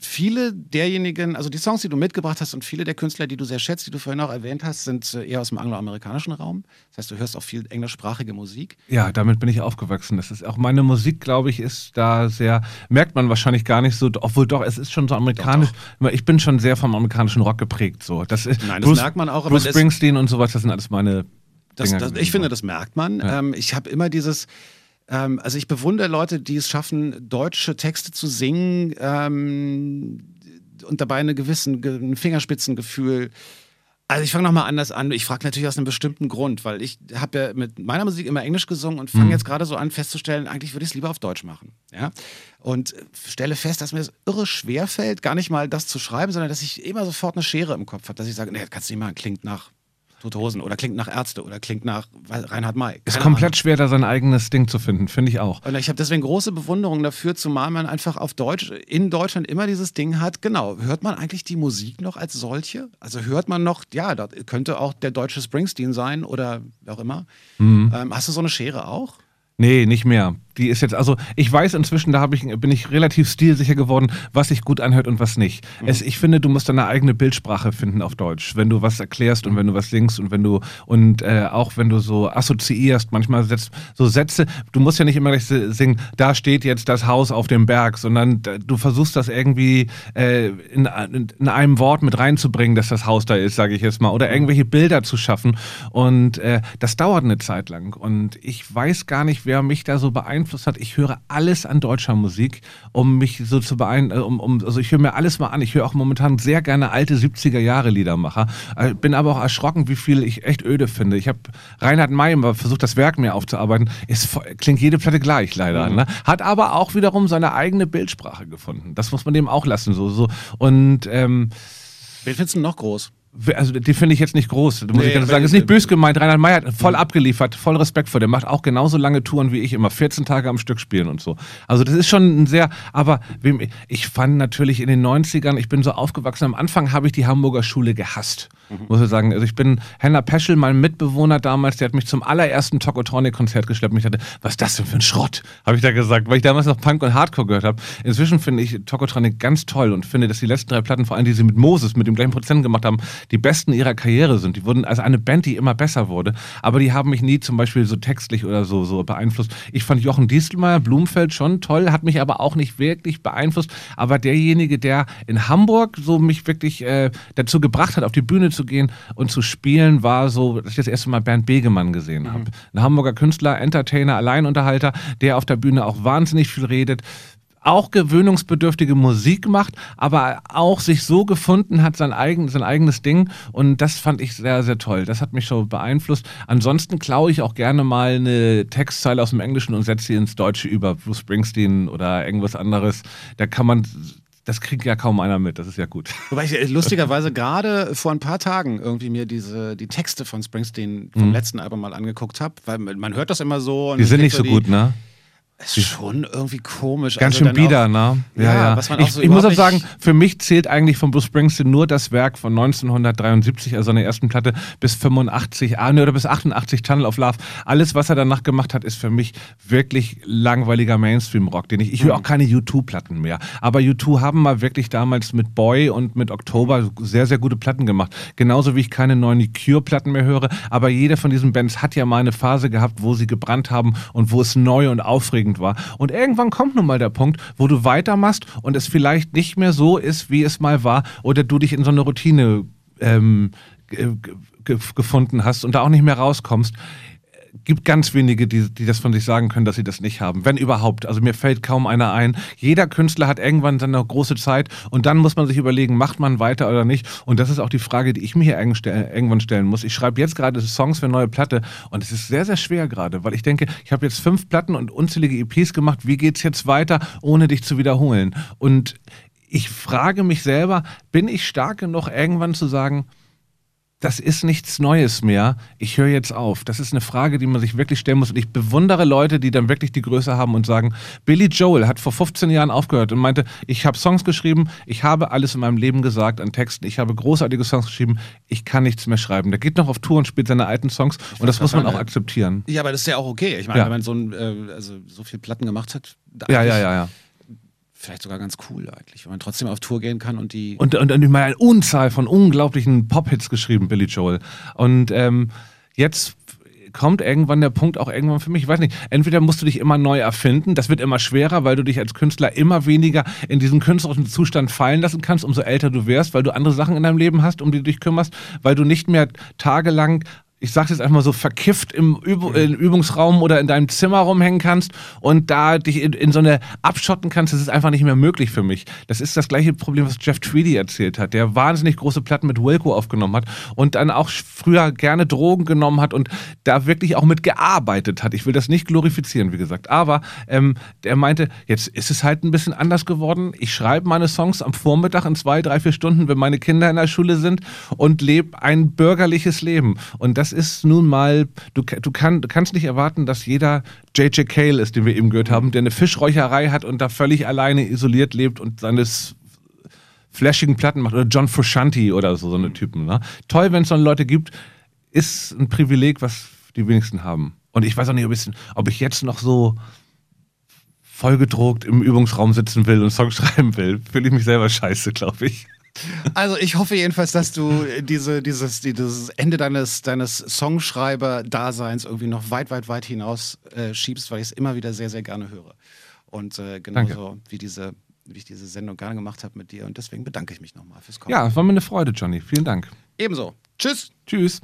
viele derjenigen, also die Songs, die du mitgebracht hast und viele der Künstler, die du sehr schätzt, die du vorhin auch erwähnt hast, sind äh, eher aus dem angloamerikanischen Raum. Das heißt, du hörst auch viel englischsprachige Musik. Ja, damit bin ich aufgewachsen. Das ist auch meine Musik, glaube ich, ist da sehr, merkt man wahrscheinlich gar nicht so, obwohl doch, es ist schon so amerikanisch. Doch, doch. Ich bin schon sehr vom amerikanischen Rock geprägt. So. Das ist, Nein, das Bruce, merkt man auch. Bruce Springsteen und sowas, das sind alles meine. Das, das, ich finde, das merkt man. Ja. Ähm, ich habe immer dieses ähm, also ich bewundere Leute, die es schaffen, deutsche Texte zu singen ähm, und dabei eine gewissen, ein Fingerspitzengefühl. Also ich fange nochmal anders an. Ich frage natürlich aus einem bestimmten Grund, weil ich habe ja mit meiner Musik immer Englisch gesungen und fange mhm. jetzt gerade so an festzustellen, eigentlich würde ich es lieber auf Deutsch machen. Ja? Und stelle fest, dass mir das irre schwer fällt, gar nicht mal das zu schreiben, sondern dass ich immer sofort eine Schere im Kopf habe, dass ich sage, nee, das kannst du nicht machen, klingt nach Tote Hosen oder klingt nach Ärzte oder klingt nach Reinhard May. Ist komplett Ahnung. schwer, da sein eigenes Ding zu finden, finde ich auch. Und ich habe deswegen große Bewunderung dafür, zumal man einfach auf Deutsch, in Deutschland immer dieses Ding hat, genau, hört man eigentlich die Musik noch als solche? Also hört man noch, ja, das könnte auch der deutsche Springsteen sein oder wer auch immer. Mhm. Ähm, hast du so eine Schere auch? Nee, nicht mehr. Die ist jetzt, also ich weiß inzwischen, da ich, bin ich relativ stilsicher geworden, was sich gut anhört und was nicht. Mhm. Es, ich finde, du musst deine eigene Bildsprache finden auf Deutsch, wenn du was erklärst und wenn du was singst und wenn du und äh, auch wenn du so assoziierst, manchmal setzt so Sätze, du musst ja nicht immer gleich singen, da steht jetzt das Haus auf dem Berg, sondern du versuchst das irgendwie äh, in, in, einem Wort mit reinzubringen, dass das Haus da ist, sage ich jetzt mal, oder irgendwelche Bilder zu schaffen und äh, das dauert eine Zeit lang und ich weiß gar nicht, wer mich da so beeinflusst beeinflusst hat. Ich höre alles an deutscher Musik, um mich so zu beeinflussen. Äh, um, um, also ich höre mir alles mal an. Ich höre auch momentan sehr gerne alte 70er Jahre Liedermacher. Äh, bin aber auch erschrocken, wie viel ich echt öde finde. Ich habe Reinhard May versucht, das Werk mir aufzuarbeiten. Es klingt jede Platte gleich leider. Mhm. Ne? Hat aber auch wiederum seine eigene Bildsprache gefunden. Das muss man dem auch lassen. So, so. Und ähm, Wen findest du noch groß? Also die finde ich jetzt nicht groß, muss nee, ich ganz sagen. Ist nicht böse gemeint. Reinhard May hat voll abgeliefert, voll Respekt vor dem. Macht auch genauso lange Touren wie ich, immer 14 Tage am Stück spielen und so. Also das ist schon ein sehr, aber ich fand natürlich in den 90ern, ich bin so aufgewachsen, am Anfang habe ich die Hamburger Schule gehasst, mhm. muss ich sagen. Also ich bin, Henna Peschel, mein Mitbewohner damals, der hat mich zum allerersten Tokotronic-Konzert geschleppt und ich dachte, was ist das denn für ein Schrott, habe ich da gesagt, weil ich damals noch Punk und Hardcore gehört habe. Inzwischen finde ich Tokotronic ganz toll und finde, dass die letzten drei Platten, vor allem die sie mit Moses, mit dem gleichen Prozent gemacht haben, die besten ihrer Karriere sind. Die wurden also eine Band, die immer besser wurde, aber die haben mich nie zum Beispiel so textlich oder so, so beeinflusst. Ich fand Jochen Dieselmeier, Blumfeld schon toll, hat mich aber auch nicht wirklich beeinflusst. Aber derjenige, der in Hamburg so mich wirklich äh, dazu gebracht hat, auf die Bühne zu gehen und zu spielen, war so, dass ich das erste Mal Bernd Begemann gesehen mhm. habe. Ein Hamburger Künstler, Entertainer, Alleinunterhalter, der auf der Bühne auch wahnsinnig viel redet auch gewöhnungsbedürftige Musik macht, aber auch sich so gefunden hat, sein, eigen, sein eigenes Ding. Und das fand ich sehr, sehr toll. Das hat mich schon beeinflusst. Ansonsten klaue ich auch gerne mal eine Textzeile aus dem Englischen und setze sie ins Deutsche über Bruce Springsteen oder irgendwas anderes. Da kann man das kriegt ja kaum einer mit, das ist ja gut. Wobei ich äh, lustigerweise gerade vor ein paar Tagen irgendwie mir diese, die Texte von Springsteen vom mhm. letzten Album mal angeguckt habe, weil man hört das immer so. die sind nicht so gut, ne? Ist schon irgendwie komisch. Ganz Also schön bieder, ne? Ja, was man auch ich, so ich muss auch sagen, für mich zählt eigentlich von Bruce Springsteen nur das Werk von 1973, also seiner ersten Platte, bis 85, ah, ne, oder bis 88, Tunnel of Love. Alles, was er danach gemacht hat, ist für mich wirklich langweiliger Mainstream-Rock, den ich, ich Mhm. höre auch keine U2-Platten mehr. Aber U2 haben mal wirklich damals mit Boy und mit Oktober sehr, sehr gute Platten gemacht. Genauso wie ich keine neuen Cure-Platten mehr höre. Aber jede von diesen Bands hat ja mal eine Phase gehabt, wo sie gebrannt haben und wo es neu und aufregend war. Und irgendwann kommt nun mal der Punkt, wo du weitermachst und es vielleicht nicht mehr so ist, wie es mal war, oder du dich in so eine Routine ähm, ge- ge- gefunden hast und da auch nicht mehr rauskommst gibt ganz wenige, die, die das von sich sagen können, dass sie das nicht haben. Wenn überhaupt. Also mir fällt kaum einer ein. Jeder Künstler hat irgendwann seine große Zeit und dann muss man sich überlegen, macht man weiter oder nicht. Und das ist auch die Frage, die ich mir hier irgendwann stellen muss. Ich schreibe jetzt gerade Songs für eine neue Platte und es ist sehr, sehr schwer gerade, weil ich denke, ich habe jetzt fünf Platten und unzählige EPs gemacht. Wie geht's jetzt weiter, ohne dich zu wiederholen? Und ich frage mich selber, bin ich stark genug, irgendwann zu sagen, das ist nichts Neues mehr. Ich höre jetzt auf. Das ist eine Frage, die man sich wirklich stellen muss. Und ich bewundere Leute, die dann wirklich die Größe haben und sagen, Billy Joel hat vor 15 Jahren aufgehört und meinte, ich habe Songs geschrieben, ich habe alles in meinem Leben gesagt an Texten, ich habe großartige Songs geschrieben, ich kann nichts mehr schreiben. Der geht noch auf Tour und spielt seine alten Songs und das muss man auch akzeptieren. Ja, aber das ist ja auch okay. Ich meine, Ja. wenn man so, ein, äh, also so viel Platten gemacht hat, Ja, ja, ja, ja. Vielleicht sogar ganz cool eigentlich, wenn man trotzdem auf Tour gehen kann und die. Und, und, und ich meine, eine Unzahl von unglaublichen Pop-Hits geschrieben, Billy Joel. Und ähm, jetzt kommt irgendwann der Punkt auch irgendwann für mich, ich weiß nicht, entweder musst du dich immer neu erfinden, das wird immer schwerer, weil du dich als Künstler immer weniger in diesen künstlerischen Zustand fallen lassen kannst, umso älter du wirst, weil du andere Sachen in deinem Leben hast, um die du dich kümmerst, weil du nicht mehr tagelang ich sag's jetzt einfach mal so, verkifft im Üb im Übungsraum oder in deinem Zimmer rumhängen kannst und da dich in, in so eine abschotten kannst, das ist einfach nicht mehr möglich für mich. Das ist das gleiche Problem, was Jeff Tweedy erzählt hat, der wahnsinnig große Platten mit Wilco aufgenommen hat und dann auch früher gerne Drogen genommen hat und da wirklich auch mit gearbeitet hat. Ich will das nicht glorifizieren, wie gesagt, aber ähm, der meinte, jetzt ist es halt ein bisschen anders geworden. Ich schreibe meine Songs am Vormittag in zwei, drei, vier Stunden, wenn meine Kinder in der Schule sind und lebe ein bürgerliches Leben. Und das ist nun mal, du, du, kann, du kannst nicht erwarten, dass jeder J.J. Cale ist, den wir eben gehört haben, der eine Fischräucherei hat und da völlig alleine isoliert lebt und seines flashigen Platten macht. Oder John Frusciante oder so, so eine Typen. Ne? Toll, wenn es so Leute gibt, ist ein Privileg, was die wenigsten haben. Und ich weiß auch nicht, ob ich, ob ich jetzt noch so vollgedruckt im Übungsraum sitzen will und Songs schreiben will. Fühle ich mich selber scheiße, glaube ich. Also ich hoffe jedenfalls, dass du diese, dieses, dieses Ende deines, deines Songschreiber-Daseins irgendwie noch weit, weit, weit hinaus äh, schiebst, weil ich es immer wieder sehr, sehr gerne höre. Und äh, genauso wie diese, wie ich diese Sendung gerne gemacht habe mit dir. Und deswegen bedanke ich mich nochmal fürs Kommen. Ja, es war mir eine Freude, Johnny. Vielen Dank. Ebenso. Tschüss. Tschüss.